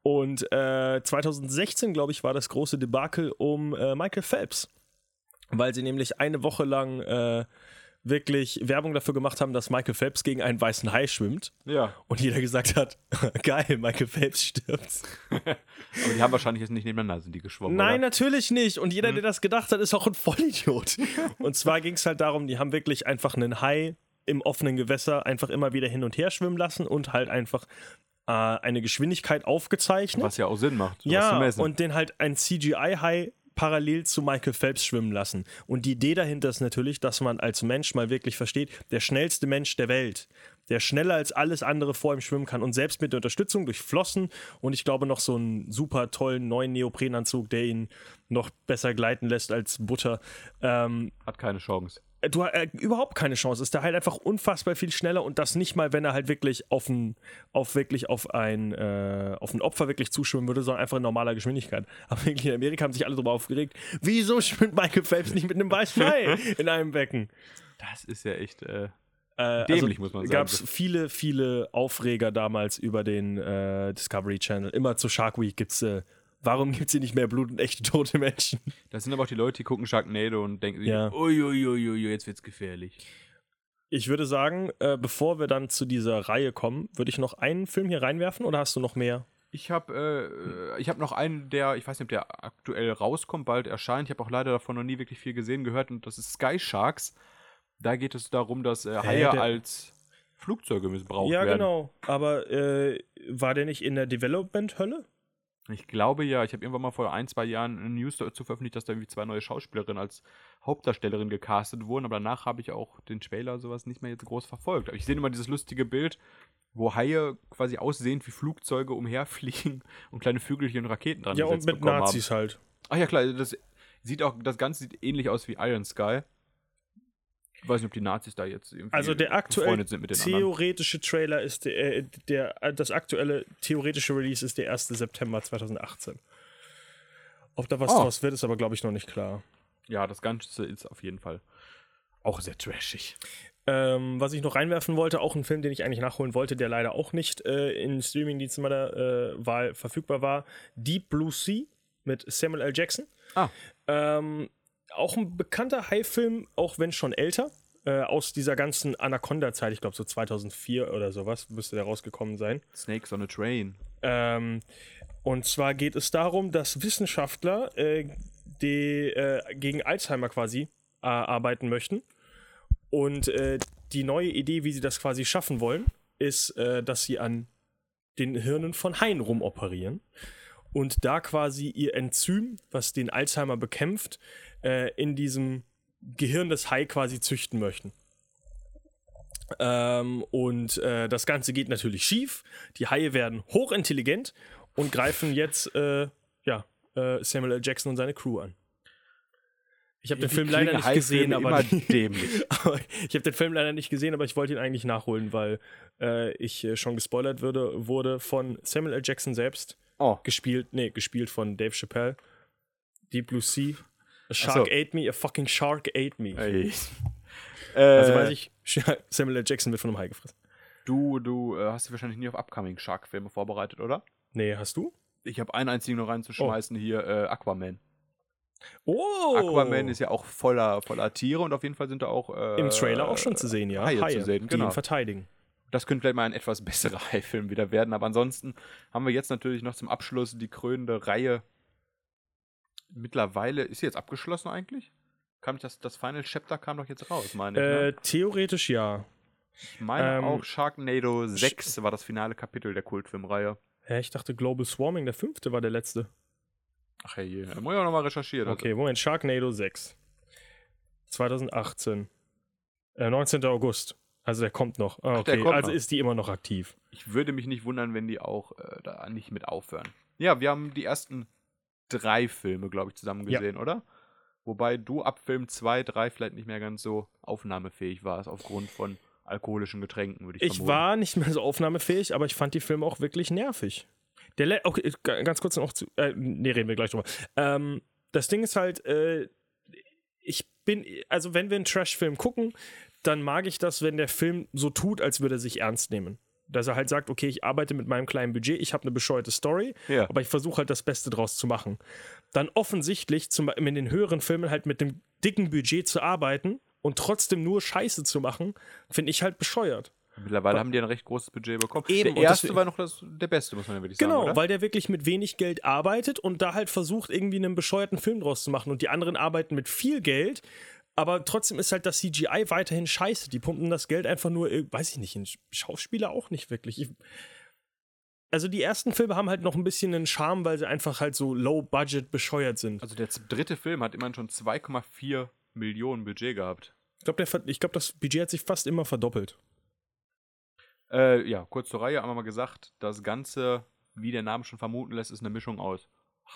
Und äh, 2016, glaube ich, war das große Debakel um äh, Michael Phelps. Weil sie nämlich eine Woche lang äh, wirklich Werbung dafür gemacht haben, dass Michael Phelps gegen einen weißen Hai schwimmt. ja. Und jeder gesagt hat, geil, Michael Phelps stirbt. Aber die haben wahrscheinlich jetzt nicht nebeneinander, sind die geschwommen. Nein, oder? natürlich nicht. Und jeder, der das gedacht hat, ist auch ein Vollidiot. und zwar ging es halt darum, die haben wirklich einfach einen Hai im offenen Gewässer einfach immer wieder hin und her schwimmen lassen und halt einfach äh, eine Geschwindigkeit aufgezeichnet. Was ja auch Sinn macht. Ja, und den halt ein CGI-Hai parallel zu Michael Phelps schwimmen lassen. Und die Idee dahinter ist natürlich, dass man als Mensch mal wirklich versteht, der schnellste Mensch der Welt, der schneller als alles andere vor ihm schwimmen kann und selbst mit der Unterstützung durch Flossen und ich glaube noch so einen super tollen neuen Neoprenanzug, der ihn noch besser gleiten lässt als Butter, ähm, Hat keine Chance. Du hast äh, überhaupt keine Chance. Ist der halt einfach unfassbar viel schneller und das nicht mal, wenn er halt wirklich auf ein, auf wirklich auf ein, äh, auf ein Opfer wirklich zuschwimmen würde, sondern einfach in normaler Geschwindigkeit. Aber wirklich in Amerika haben sich alle darüber aufgeregt. Wieso schwimmt Michael Phelps nicht mit einem weißen Hai in einem Becken? Das ist ja echt. Äh, Äh, Dämlich, muss man sagen. Gab es viele, viele Aufreger damals über den äh, Discovery Channel. Immer zu Shark Week gibt's äh, Warum gibt es hier nicht mehr Blut und echte tote Menschen? das sind aber auch die Leute, die gucken Sharknado und denken sich, Ja. uiuiuiui, jetzt wird's gefährlich. Ich würde sagen, äh, bevor wir dann zu dieser Reihe kommen, würde ich noch einen Film hier reinwerfen oder hast du noch mehr? Ich habe äh, ich hab noch einen, der, ich weiß nicht, ob der aktuell rauskommt, bald erscheint. Ich habe auch leider davon noch nie wirklich viel gesehen, gehört und das ist Sky Sharks. Da geht es darum, dass äh, Haie der- als Flugzeuge missbraucht ja, werden. genau. Aber äh, war der nicht in der Development-Hölle? Ich glaube ja, ich habe irgendwann mal vor ein, zwei Jahren eine News dazu veröffentlicht, dass da irgendwie zwei neue Schauspielerinnen als Hauptdarstellerin gecastet wurden, aber danach habe ich auch den Trailer sowas nicht mehr jetzt groß verfolgt. Aber ich sehe immer dieses lustige Bild, wo Haie quasi aussehen wie Flugzeuge umherfliegen und kleine Vögelchen und Raketen dran Ja, und mit Nazis halt. Haben. Ach ja, klar, das sieht auch, das Ganze sieht ähnlich aus wie Iron Sky. Ich weiß nicht, ob die Nazis da jetzt irgendwie Also der aktuell befreundet sind mit den anderen. theoretische Trailer ist der, äh, der, äh, das aktuelle theoretische Release ist der 1. September 2018. Ob da was Oh. draus wird, ist aber, glaube ich, noch nicht klar. Ja, das Ganze ist auf jeden Fall auch sehr trashig. Ähm, was ich noch reinwerfen wollte, auch ein Film, den ich eigentlich nachholen wollte, der leider auch nicht äh, in Streamingdiensten meiner äh, Wahl verfügbar war. Deep Blue Sea mit Samuel L. Jackson. Ah. Ähm, auch ein bekannter High-Film, auch wenn schon älter, äh, aus dieser ganzen Anaconda-Zeit, ich glaube so 2004 oder sowas, müsste der rausgekommen sein. Snakes on a Train. Ähm, und zwar geht es darum, dass Wissenschaftler äh, die äh, gegen Alzheimer quasi äh, arbeiten möchten. Und äh, die neue Idee, wie sie das quasi schaffen wollen, ist, äh, dass sie an den Hirnen von Haien rumoperieren und da quasi ihr Enzym, was den Alzheimer bekämpft, äh, in diesem Gehirn des Hai quasi züchten möchten. Ähm, und äh, das Ganze geht natürlich schief. Die Haie werden hochintelligent und greifen jetzt äh, ja, äh, Samuel L. Jackson und seine Crew an. Ich habe den Film leider nicht gesehen, aber, immer dämlich. aber ich habe den Film leider nicht gesehen, aber ich wollte ihn eigentlich nachholen, weil äh, ich äh, schon gespoilert würde, wurde von Samuel L. Jackson selbst Oh, gespielt, nee, gespielt von Dave Chappelle. Deep Blue Sea. A shark so. ate me, a fucking shark ate me. ey. Also Äh, weiß ich, Samuel L. Jackson wird von einem Hai gefressen. Du, du äh, hast dich wahrscheinlich nie auf Upcoming Shark-Filme vorbereitet, oder? Nee, hast du? Ich habe einen einzigen noch reinzuschmeißen hier, äh, Aquaman. Oh! Aquaman ist ja auch voller, voller Tiere und auf jeden Fall sind da auch. Äh, Im Trailer auch schon zu sehen, ja. Haie zu sehen, die genau. ihn verteidigen. Das könnte vielleicht mal ein etwas besserer Haifilm wieder werden, aber ansonsten haben wir jetzt natürlich noch zum Abschluss die krönende Reihe. Mittlerweile, ist sie jetzt abgeschlossen eigentlich? Kam das, das Final Chapter kam doch jetzt raus, meine ich. Äh, Ne? theoretisch ja. Ich meine ähm, auch Sharknado 6 war das finale Kapitel der Kultfilmreihe. Hä, ich dachte Global Swarming, der fünfte war der letzte. Ach hey, da muss ich auch nochmal recherchieren. Also, Okay, Moment, Sharknado 6. 2018. Äh, 19. August. Also der kommt noch. Ah, Ach, okay, kommt also noch. ist die immer noch aktiv. Ich würde mich nicht wundern, wenn die auch äh, da nicht mit aufhören. Ja, wir haben die ersten drei Filme, glaube ich, zusammen Ja. gesehen, oder? Wobei du ab Film 2, 3 vielleicht nicht mehr ganz so aufnahmefähig warst, aufgrund von alkoholischen Getränken, würde ich, Ich vermuten. war nicht mehr so aufnahmefähig, aber ich fand die Filme auch wirklich nervig. Der Le okay, ganz kurz noch zu. Äh, nee, reden wir gleich drüber. Ähm, das Ding ist halt, äh, ich bin, also wenn wir einen Trash-Film gucken, dann mag ich das, wenn der Film so tut, als würde er sich ernst nehmen. Dass er halt sagt, okay, ich arbeite mit meinem kleinen Budget, ich habe eine bescheuerte Story, Ja. aber ich versuche halt das Beste draus zu machen. Dann offensichtlich zum, in den höheren Filmen halt mit dem dicken Budget zu arbeiten und trotzdem nur Scheiße zu machen, finde ich halt bescheuert. Mittlerweile haben die ein recht großes Budget bekommen. Eben, der erste war noch das, der beste, muss man ja wirklich Genau, sagen. oder? weil der wirklich mit wenig Geld arbeitet und da halt versucht, irgendwie einen bescheuerten Film draus zu machen. Und die anderen arbeiten mit viel Geld, aber trotzdem ist halt das CGI weiterhin scheiße. Die pumpen das Geld einfach nur, äh, weiß ich nicht, in Schauspieler auch nicht wirklich. Ich, also die ersten Filme haben halt noch ein bisschen einen Charme, weil sie einfach halt so low-budget bescheuert sind. Also der dritte Film hat immerhin schon 2,4 Millionen Budget gehabt. Ich glaube, glaub, das Budget hat sich fast immer verdoppelt. Äh, ja, kurz zur Reihe, einmal mal gesagt, das Ganze, wie der Name schon vermuten lässt, ist eine Mischung aus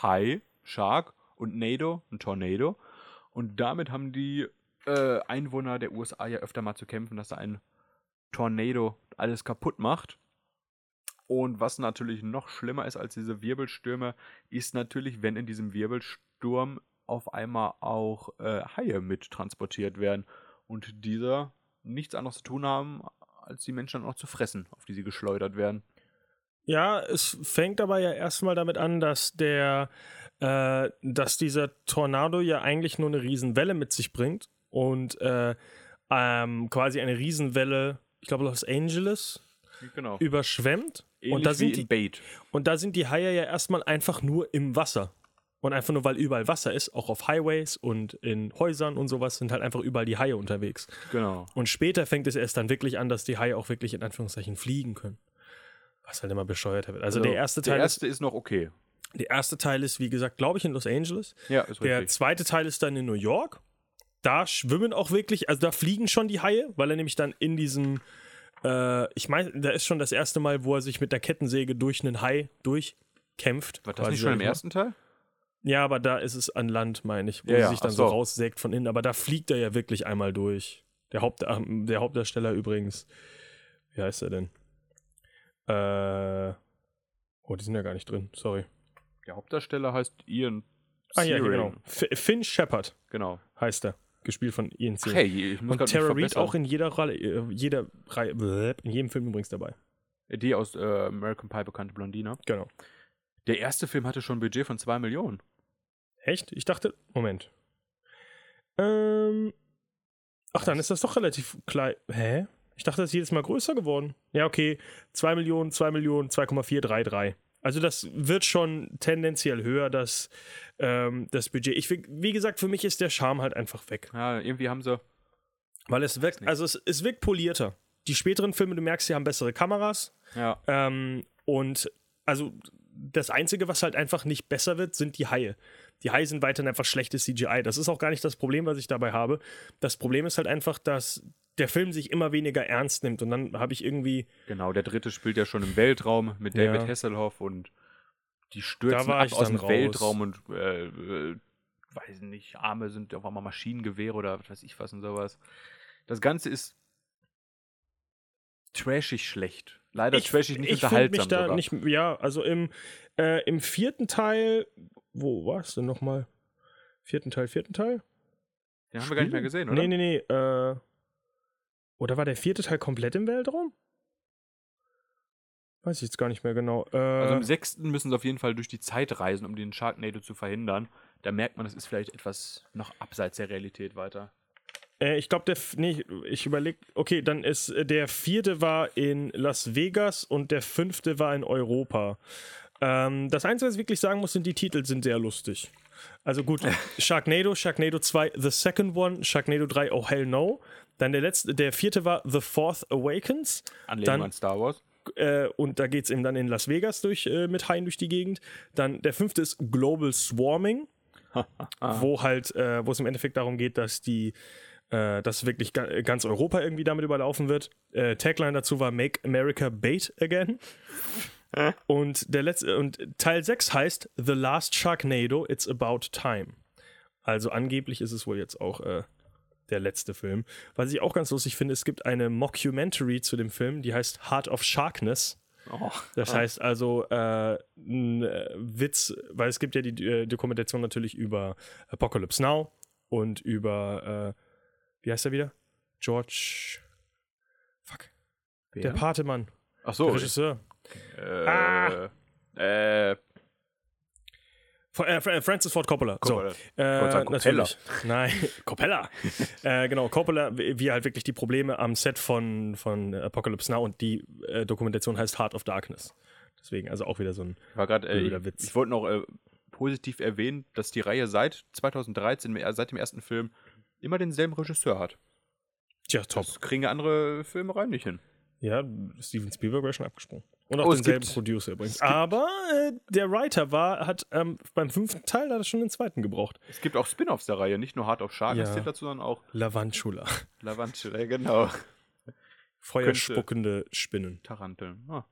Hai, Shark und Nado, ein Tornado. Und damit haben die äh, Einwohner der USA ja öfter mal zu kämpfen, dass da ein Tornado alles kaputt macht. Und was natürlich noch schlimmer ist als diese Wirbelstürme, ist natürlich, wenn in diesem Wirbelsturm auf einmal auch äh, Haie mit transportiert werden und diese nichts anderes zu tun haben, als die Menschen dann auch zu fressen, auf die sie geschleudert werden. Ja, es fängt aber ja erstmal damit an, dass der, äh, dass dieser Tornado ja eigentlich nur eine Riesenwelle mit sich bringt und äh, ähm, quasi eine Riesenwelle, ich glaube Los Angeles, Genau. überschwemmt. Ähnlich und da sind in die, Bait. und da sind die Haie ja erstmal einfach nur im Wasser. Und einfach nur, weil überall Wasser ist, auch auf Highways und in Häusern und sowas, sind halt einfach überall die Haie unterwegs. Genau. Und später fängt es erst dann wirklich an, dass die Haie auch wirklich in Anführungszeichen fliegen können. Was halt immer bescheuerter wird. Also, der erste Teil der ist erste ist, noch okay. Der erste Teil ist, wie gesagt, glaube ich, in Los Angeles. Ja, ist Der richtig. zweite Teil ist dann in New York. Da schwimmen auch wirklich, also da fliegen schon die Haie, weil er nämlich dann in diesem, äh, ich meine, da ist schon das erste Mal, wo er sich mit der Kettensäge durch einen Hai durchkämpft. War das nicht schon im ersten Teil? Ja, aber da ist es an Land, meine ich, wo Ja, ja, sich dann so so. raussägt von innen. Aber da fliegt er ja wirklich einmal durch. Der, Haupt, äh, der Hauptdarsteller übrigens. Wie heißt er denn? Äh, oh, die sind ja gar nicht drin, sorry. Der Hauptdarsteller heißt Ian Ah ja, hier, genau. F Finn Shepard Genau. heißt er. Gespielt von Ian Searing. hey, ich muss Und Tara Reid auch in jeder Rolle, äh, jeder Reihe, in jedem Film übrigens dabei. Die aus äh, American Pie bekannte Blondine. Genau. Der erste Film hatte schon ein Budget von 2 Millionen. Echt? Ich dachte, Moment. Ähm. Ach, dann ist das doch relativ klein. Hä? Ich dachte, das ist jedes Mal größer geworden. Ja, okay. 2 Millionen, 2 Millionen, 2,433. Also das wird schon tendenziell höher, das, ähm, das Budget. Ich, wie gesagt, für mich ist der Charme halt einfach weg. Ja, irgendwie haben sie. Weil es wirkt, also es, es wirkt polierter. Die späteren Filme, du merkst, sie haben bessere Kameras. Ja. Ähm, und also das Einzige, was halt einfach nicht besser wird, sind die Haie. Die sind weiterhin einfach schlechtes CGI. Das ist auch gar nicht das Problem, was ich dabei habe. Das Problem ist halt einfach, dass der Film sich immer weniger ernst nimmt. Und dann habe ich irgendwie, Genau, der dritte spielt ja schon im Weltraum mit David Ja. Hasselhoff und die Da stürzen war ab ich aus dem raus. Weltraum und äh, äh, weiß nicht, Arme sind auf einmal Maschinengewehre oder was weiß ich was und sowas. Das Ganze ist trashig schlecht. Leider trashig nicht ich unterhaltsam mich da sogar. nicht, ja, also im, äh, im vierten Teil, wo war es denn nochmal? Vierten Teil, vierten Teil? Den haben wir gar nicht mehr gesehen, oder? Nee, nee, nee. Äh, oder war der vierte Teil komplett im Weltraum? Weiß ich jetzt gar nicht mehr genau. Äh, Also im sechsten müssen sie auf jeden Fall durch die Zeit reisen, um den Sharknado zu verhindern. Da merkt man, es ist vielleicht etwas noch abseits der Realität weiter. äh, ich glaube, der. Nee, ich überlege. Okay, dann ist äh, der vierte war in Las Vegas und der fünfte war in Europa. Ähm, das Einzige, was ich wirklich sagen muss, sind die Titel sind sehr lustig. Also gut, Sharknado, Sharknado 2, The Second One, Sharknado 3, Oh Hell No. Dann der letzte, der vierte war The Fourth Awakens. Anlehnung Dann- an Star Wars. äh, und da geht es eben dann in Las Vegas durch, äh, mit Haien durch die Gegend. Dann der fünfte ist Global Swarming, wo halt, äh, wo es im Endeffekt darum geht, dass die äh, dass wirklich ga ganz Europa irgendwie damit überlaufen wird. Äh, Tagline dazu war Make America Bait Again. Und der letzte und Teil 6 heißt The Last Sharknado, It's About Time. Also angeblich ist es wohl jetzt auch äh, der letzte Film. Was ich auch ganz lustig finde, es gibt eine Mockumentary zu dem Film, die heißt Heart of Sharkness. Oh. Das heißt also äh, ein äh, Witz, weil es gibt ja die äh, Dokumentation natürlich über Apocalypse Now und über, äh, wie heißt er wieder? George. Fuck. Der Patemann. Ach so. Der Regisseur. Äh, Ah. äh, Von- äh, Fra- Francis Ford Coppola. Coppola. So, äh, sagen Coppola. Nein, Coppola. äh, genau, Coppola, wie halt wirklich die Probleme am Set von, von Apocalypse Now und die äh, Dokumentation heißt Heart of Darkness. Deswegen, also auch wieder so ein. war gerade, äh, Blöder ich, Witz. ich wollte noch positiv erwähnen, dass die Reihe seit 2013, äh, seit dem ersten Film, immer denselben Regisseur hat. Tja, top. Das kriegen ja andere Filme nicht hin. Ja, Steven Spielberg wäre schon abgesprungen. Und auch Oh, denselben Producer übrigens. Aber äh, der Writer war, hat ähm, beim fünften Teil hat er schon den zweiten gebraucht. Es gibt auch Spin-offs der Reihe, nicht nur Hard of Shark, Ja. dazu, sondern auch Lavantula. Lavantula, genau. Feuerspuckende Spinnen. Taranteln. Ah.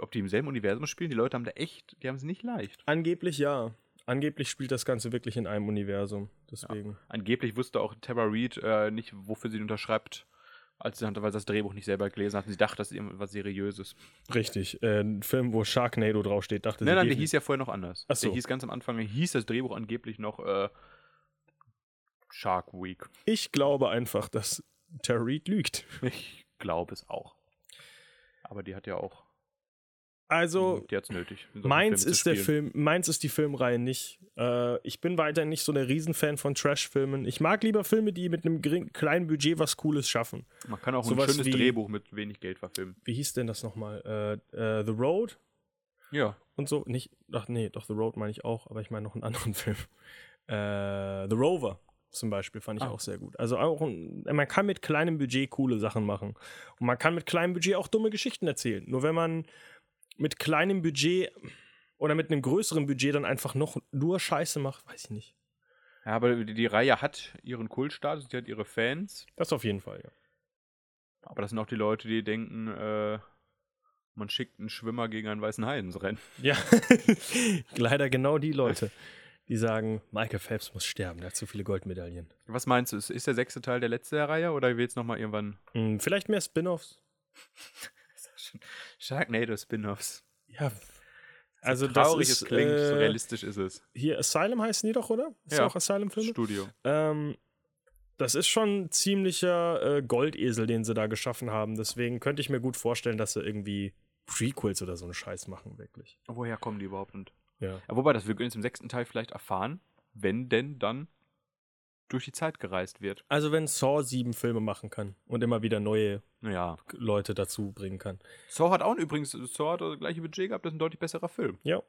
Ob die im selben Universum spielen, die Leute haben da echt, die haben es nicht leicht. Angeblich ja. Angeblich spielt das Ganze wirklich in einem Universum. Deswegen. Angeblich wusste auch Tara Reid äh, nicht, wofür sie unterschreibt, als sie weil sie das Drehbuch nicht selber gelesen hat. Und sie dachte, das ist irgendwas Seriöses. Richtig. Äh, ein Film, wo Sharknado draufsteht, dachte Nein, sie. nein, der definitiv- hieß ja vorher noch anders. Ach so. Der hieß ganz am Anfang, hieß das Drehbuch angeblich noch äh, Shark Week. Ich glaube einfach, dass Tara Reid lügt. Ich glaube es auch. Aber die hat ja auch, Also, die hat es nötig. solchen meins ist der. Film, meins ist die Filmreihe nicht. Äh, ich bin weiterhin nicht so der Riesenfan von Trash-Filmen. Ich mag lieber Filme, die mit einem gering, kleinen Budget was Cooles schaffen. Man kann auch ein sowas schönes wie- Drehbuch mit wenig Geld verfilmen. Wie hieß denn das nochmal? Äh, äh, The Road Ja. und so. Nicht, ach nee, doch The Road meine ich auch, aber ich meine noch einen anderen Film. Äh, The Rover zum Beispiel fand ich Ah. auch sehr gut. Also auch ein, man kann mit kleinem Budget coole Sachen machen. Und man kann mit kleinem Budget auch dumme Geschichten erzählen. Nur wenn man mit kleinem Budget oder mit einem größeren Budget dann einfach noch nur Scheiße macht, weiß ich nicht. Ja, aber die, die Reihe hat ihren Kultstatus, die hat ihre Fans. Das auf jeden Fall, ja. Aber das sind auch die Leute, die denken, äh, man schickt einen Schwimmer gegen einen weißen Hai ins Rennen. Ja, leider genau die Leute, die sagen, Michael Phelps muss sterben, der hat zu viele Goldmedaillen. Was meinst du, ist, ist der sechste Teil der letzte der Reihe oder wird es nochmal irgendwann Hm, vielleicht mehr Spin-offs. Sharknado Spin-Offs? Ja. Also so das traurig ist, es klingt, so äh, realistisch ist es. hier Asylum heißen die doch, oder? Ist Ja. auch Asylum-Filme? Studio. Ähm, das ist schon ein ziemlicher äh, Goldesel, den sie da geschaffen haben. Deswegen könnte ich mir gut vorstellen, dass sie irgendwie Prequels oder so einen Scheiß machen, wirklich. Woher kommen die überhaupt? Und, Ja. ja, wobei, das wir jetzt im sechsten Teil vielleicht erfahren, wenn denn dann durch die Zeit gereist wird. Also wenn Saw sieben Filme machen kann und immer wieder neue Naja. Leute dazu bringen kann. Saw hat auch übrigens, Saw hat das gleiche Budget gehabt, das ist ein deutlich besserer Film. Ja.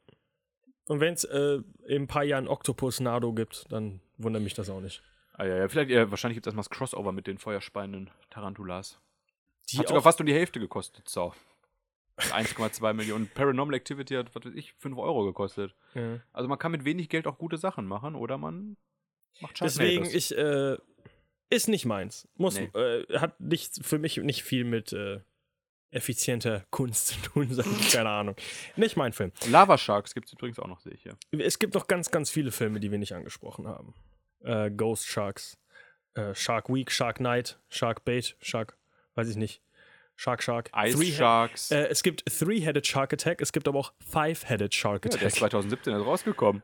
Und wenn es äh, in ein paar Jahren Octopus Nado gibt, dann wundert mich das auch nicht. Ah ja, ja, vielleicht, äh, wahrscheinlich gibt es erstmal das Crossover mit den feuerspeienden Tarantulas. Die hat sogar fast um die Hälfte gekostet, Saw. 1,2 Millionen. Paranormal Activity hat, was weiß ich, 5 Euro gekostet. Ja. Also man kann mit wenig Geld auch gute Sachen machen oder man macht Deswegen, Sharknados. ich, äh, ist nicht meins. Muss, Nee. äh, hat nicht, für mich nicht viel mit äh, effizienter Kunst zu tun, sag ich, keine Ahnung. Nicht mein Film. Lava Sharks gibt es übrigens auch noch, sehe ich hier. Es gibt noch ganz, ganz viele Filme, die wir nicht angesprochen haben. Äh, Ghost Sharks, äh, Shark Week, Shark Night, Shark Bait, Shark, weiß ich nicht. Shark Shark. Ice Three- Sharks. Äh, es gibt Three-Headed Shark Attack, es gibt aber auch Five-Headed Shark ja, Attack. der ist 2017 erst rausgekommen.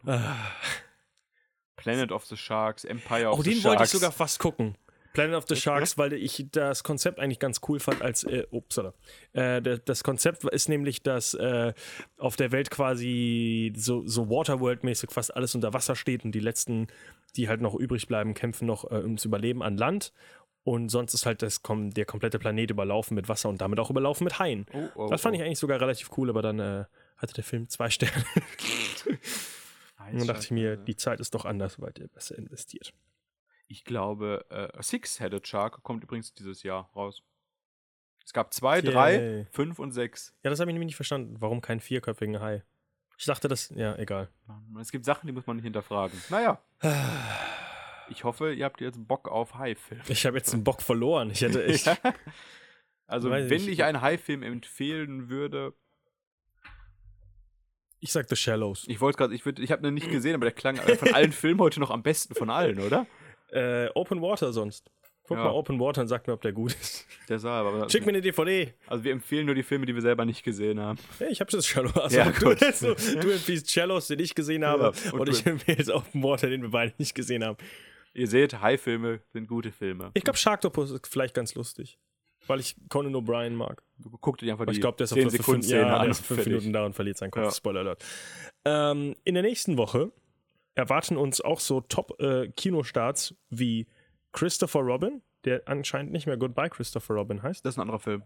Planet of the Sharks, Empire of Auch the den Sharks. wollte ich sogar fast gucken. Planet of the Sharks, weil ich das Konzept eigentlich ganz cool fand als, äh, upsala. Äh, das Konzept ist nämlich, dass äh, auf der Welt quasi so, so Waterworld-mäßig fast alles unter Wasser steht und die letzten, die halt noch übrig bleiben, kämpfen noch äh, ums Überleben an Land. Und sonst ist halt das, kom der komplette Planet überlaufen mit Wasser und damit auch überlaufen mit Haien. Oh, oh, das fand oh. ich eigentlich sogar relativ cool, aber dann äh, hatte der Film zwei Sterne. Und dann dachte ich mir, die Zeit ist doch anders, weil ihr besser investiert. Ich glaube, äh, Six-Headed Shark kommt übrigens dieses Jahr raus. Es gab zwei, drei, Yay. fünf und sechs. Ja, das habe ich nämlich nicht verstanden. Warum kein vierköpfigen Hai? Ich dachte, das. Ja, egal. Es gibt Sachen, die muss man nicht hinterfragen. Naja. Ich hoffe, ihr habt jetzt Bock auf Hai-Film. Ich habe jetzt einen Bock verloren. Ich hätte echt. Ja. Also, Weiß wenn ich- ich einen Hai-Film empfehlen würde, Ich sag The Shallows. ich wollte gerade, ich, würd- ich habe ihn nicht gesehen, aber der klang von allen Filmen heute noch am besten von allen, oder? Äh, Open Water sonst. Guck Ja. mal Open Water und sag mir, ob der gut ist. Deshalb, aber Schick mir eine DVD. also wir empfehlen nur die Filme, die wir selber nicht gesehen haben. Hey, ich habe das Shallow. Also, Ja, du, gut. du, empfiehlst Shallows, den ich gesehen habe. Ja, und, und ich empfehle jetzt Open Water, den wir beide nicht gesehen haben. Ihr seht, Hai-Filme sind gute Filme. Ich glaube, Sharktopus ist vielleicht ganz lustig. Weil ich Conan O'Brien mag. Guckt dir einfach die ich glaube, der ist 10 auf Sekunden fünf, ja, an der ist fünf. Minuten da und verliert seinen Kopf. Ja. Spoiler Alert. Ähm, in der nächsten Woche erwarten uns auch so Top-Kinostarts wie Christopher Robin, der anscheinend nicht mehr Goodbye Christopher Robin heißt. Das ist ein anderer Film.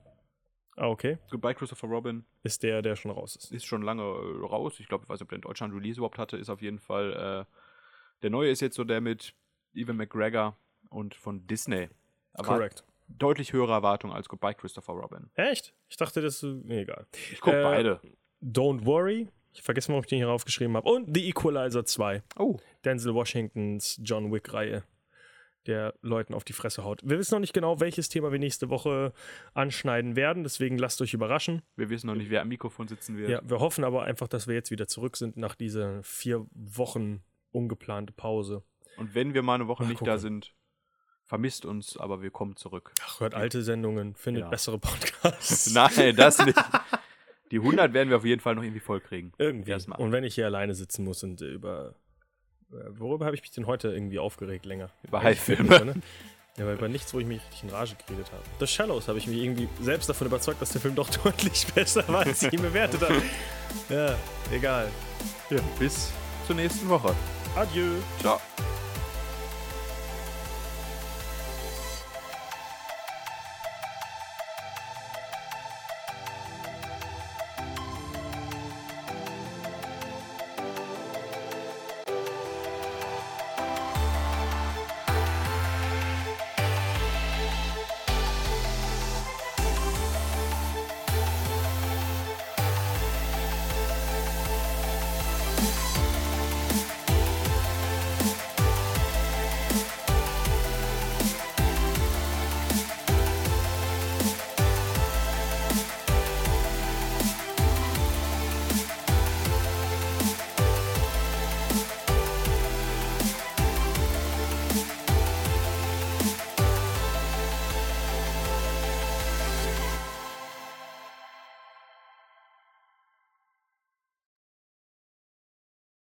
Ah, okay. Goodbye Christopher Robin Ist der, der schon raus ist. ist schon lange äh, raus. Ich glaube, ich weiß nicht, ob der in Deutschland Release überhaupt hatte. Ist auf jeden Fall. Äh, der neue ist jetzt so der mit Evan McGregor und von Disney. Aber Correct. Deutlich höhere Erwartung als Goodbye Christopher Robin. Echt? Ich dachte, das ist. Nee, egal. Ich gucke Äh, beide. Don't Worry. Ich vergesse mal, ob ich den hier aufgeschrieben habe. Und The Equalizer 2. Oh, Denzel Washingtons John Wick-Reihe, der Leuten auf die Fresse haut. Wir wissen noch nicht genau, welches Thema wir nächste Woche anschneiden werden, deswegen lasst euch überraschen. wir wissen noch nicht, wer am Mikrofon sitzen wird. Ja, wir hoffen aber einfach, dass wir jetzt wieder zurück sind nach dieser vier Wochen ungeplante Pause. Und wenn wir mal eine Woche Mal nicht da gucken. sind, vermisst uns, aber wir kommen zurück. Ach, hört alte Sendungen, findet Ja. bessere Podcasts. Nein, das nicht. Die 100 werden wir auf jeden Fall noch irgendwie voll kriegen. Irgendwie. Erstmal. Und wenn ich hier alleine sitzen muss und äh, über. äh, Worüber habe ich mich denn heute irgendwie aufgeregt länger? Über weniger, Ne? Ja, aber über nichts, wo ich mich richtig in Rage geredet habe. The Shallows habe ich mich irgendwie selbst davon überzeugt, dass der Film doch deutlich besser war, als ich ihn bewertet habe. Ja, egal. Ja, bis zur nächsten Woche. Adieu. Ciao.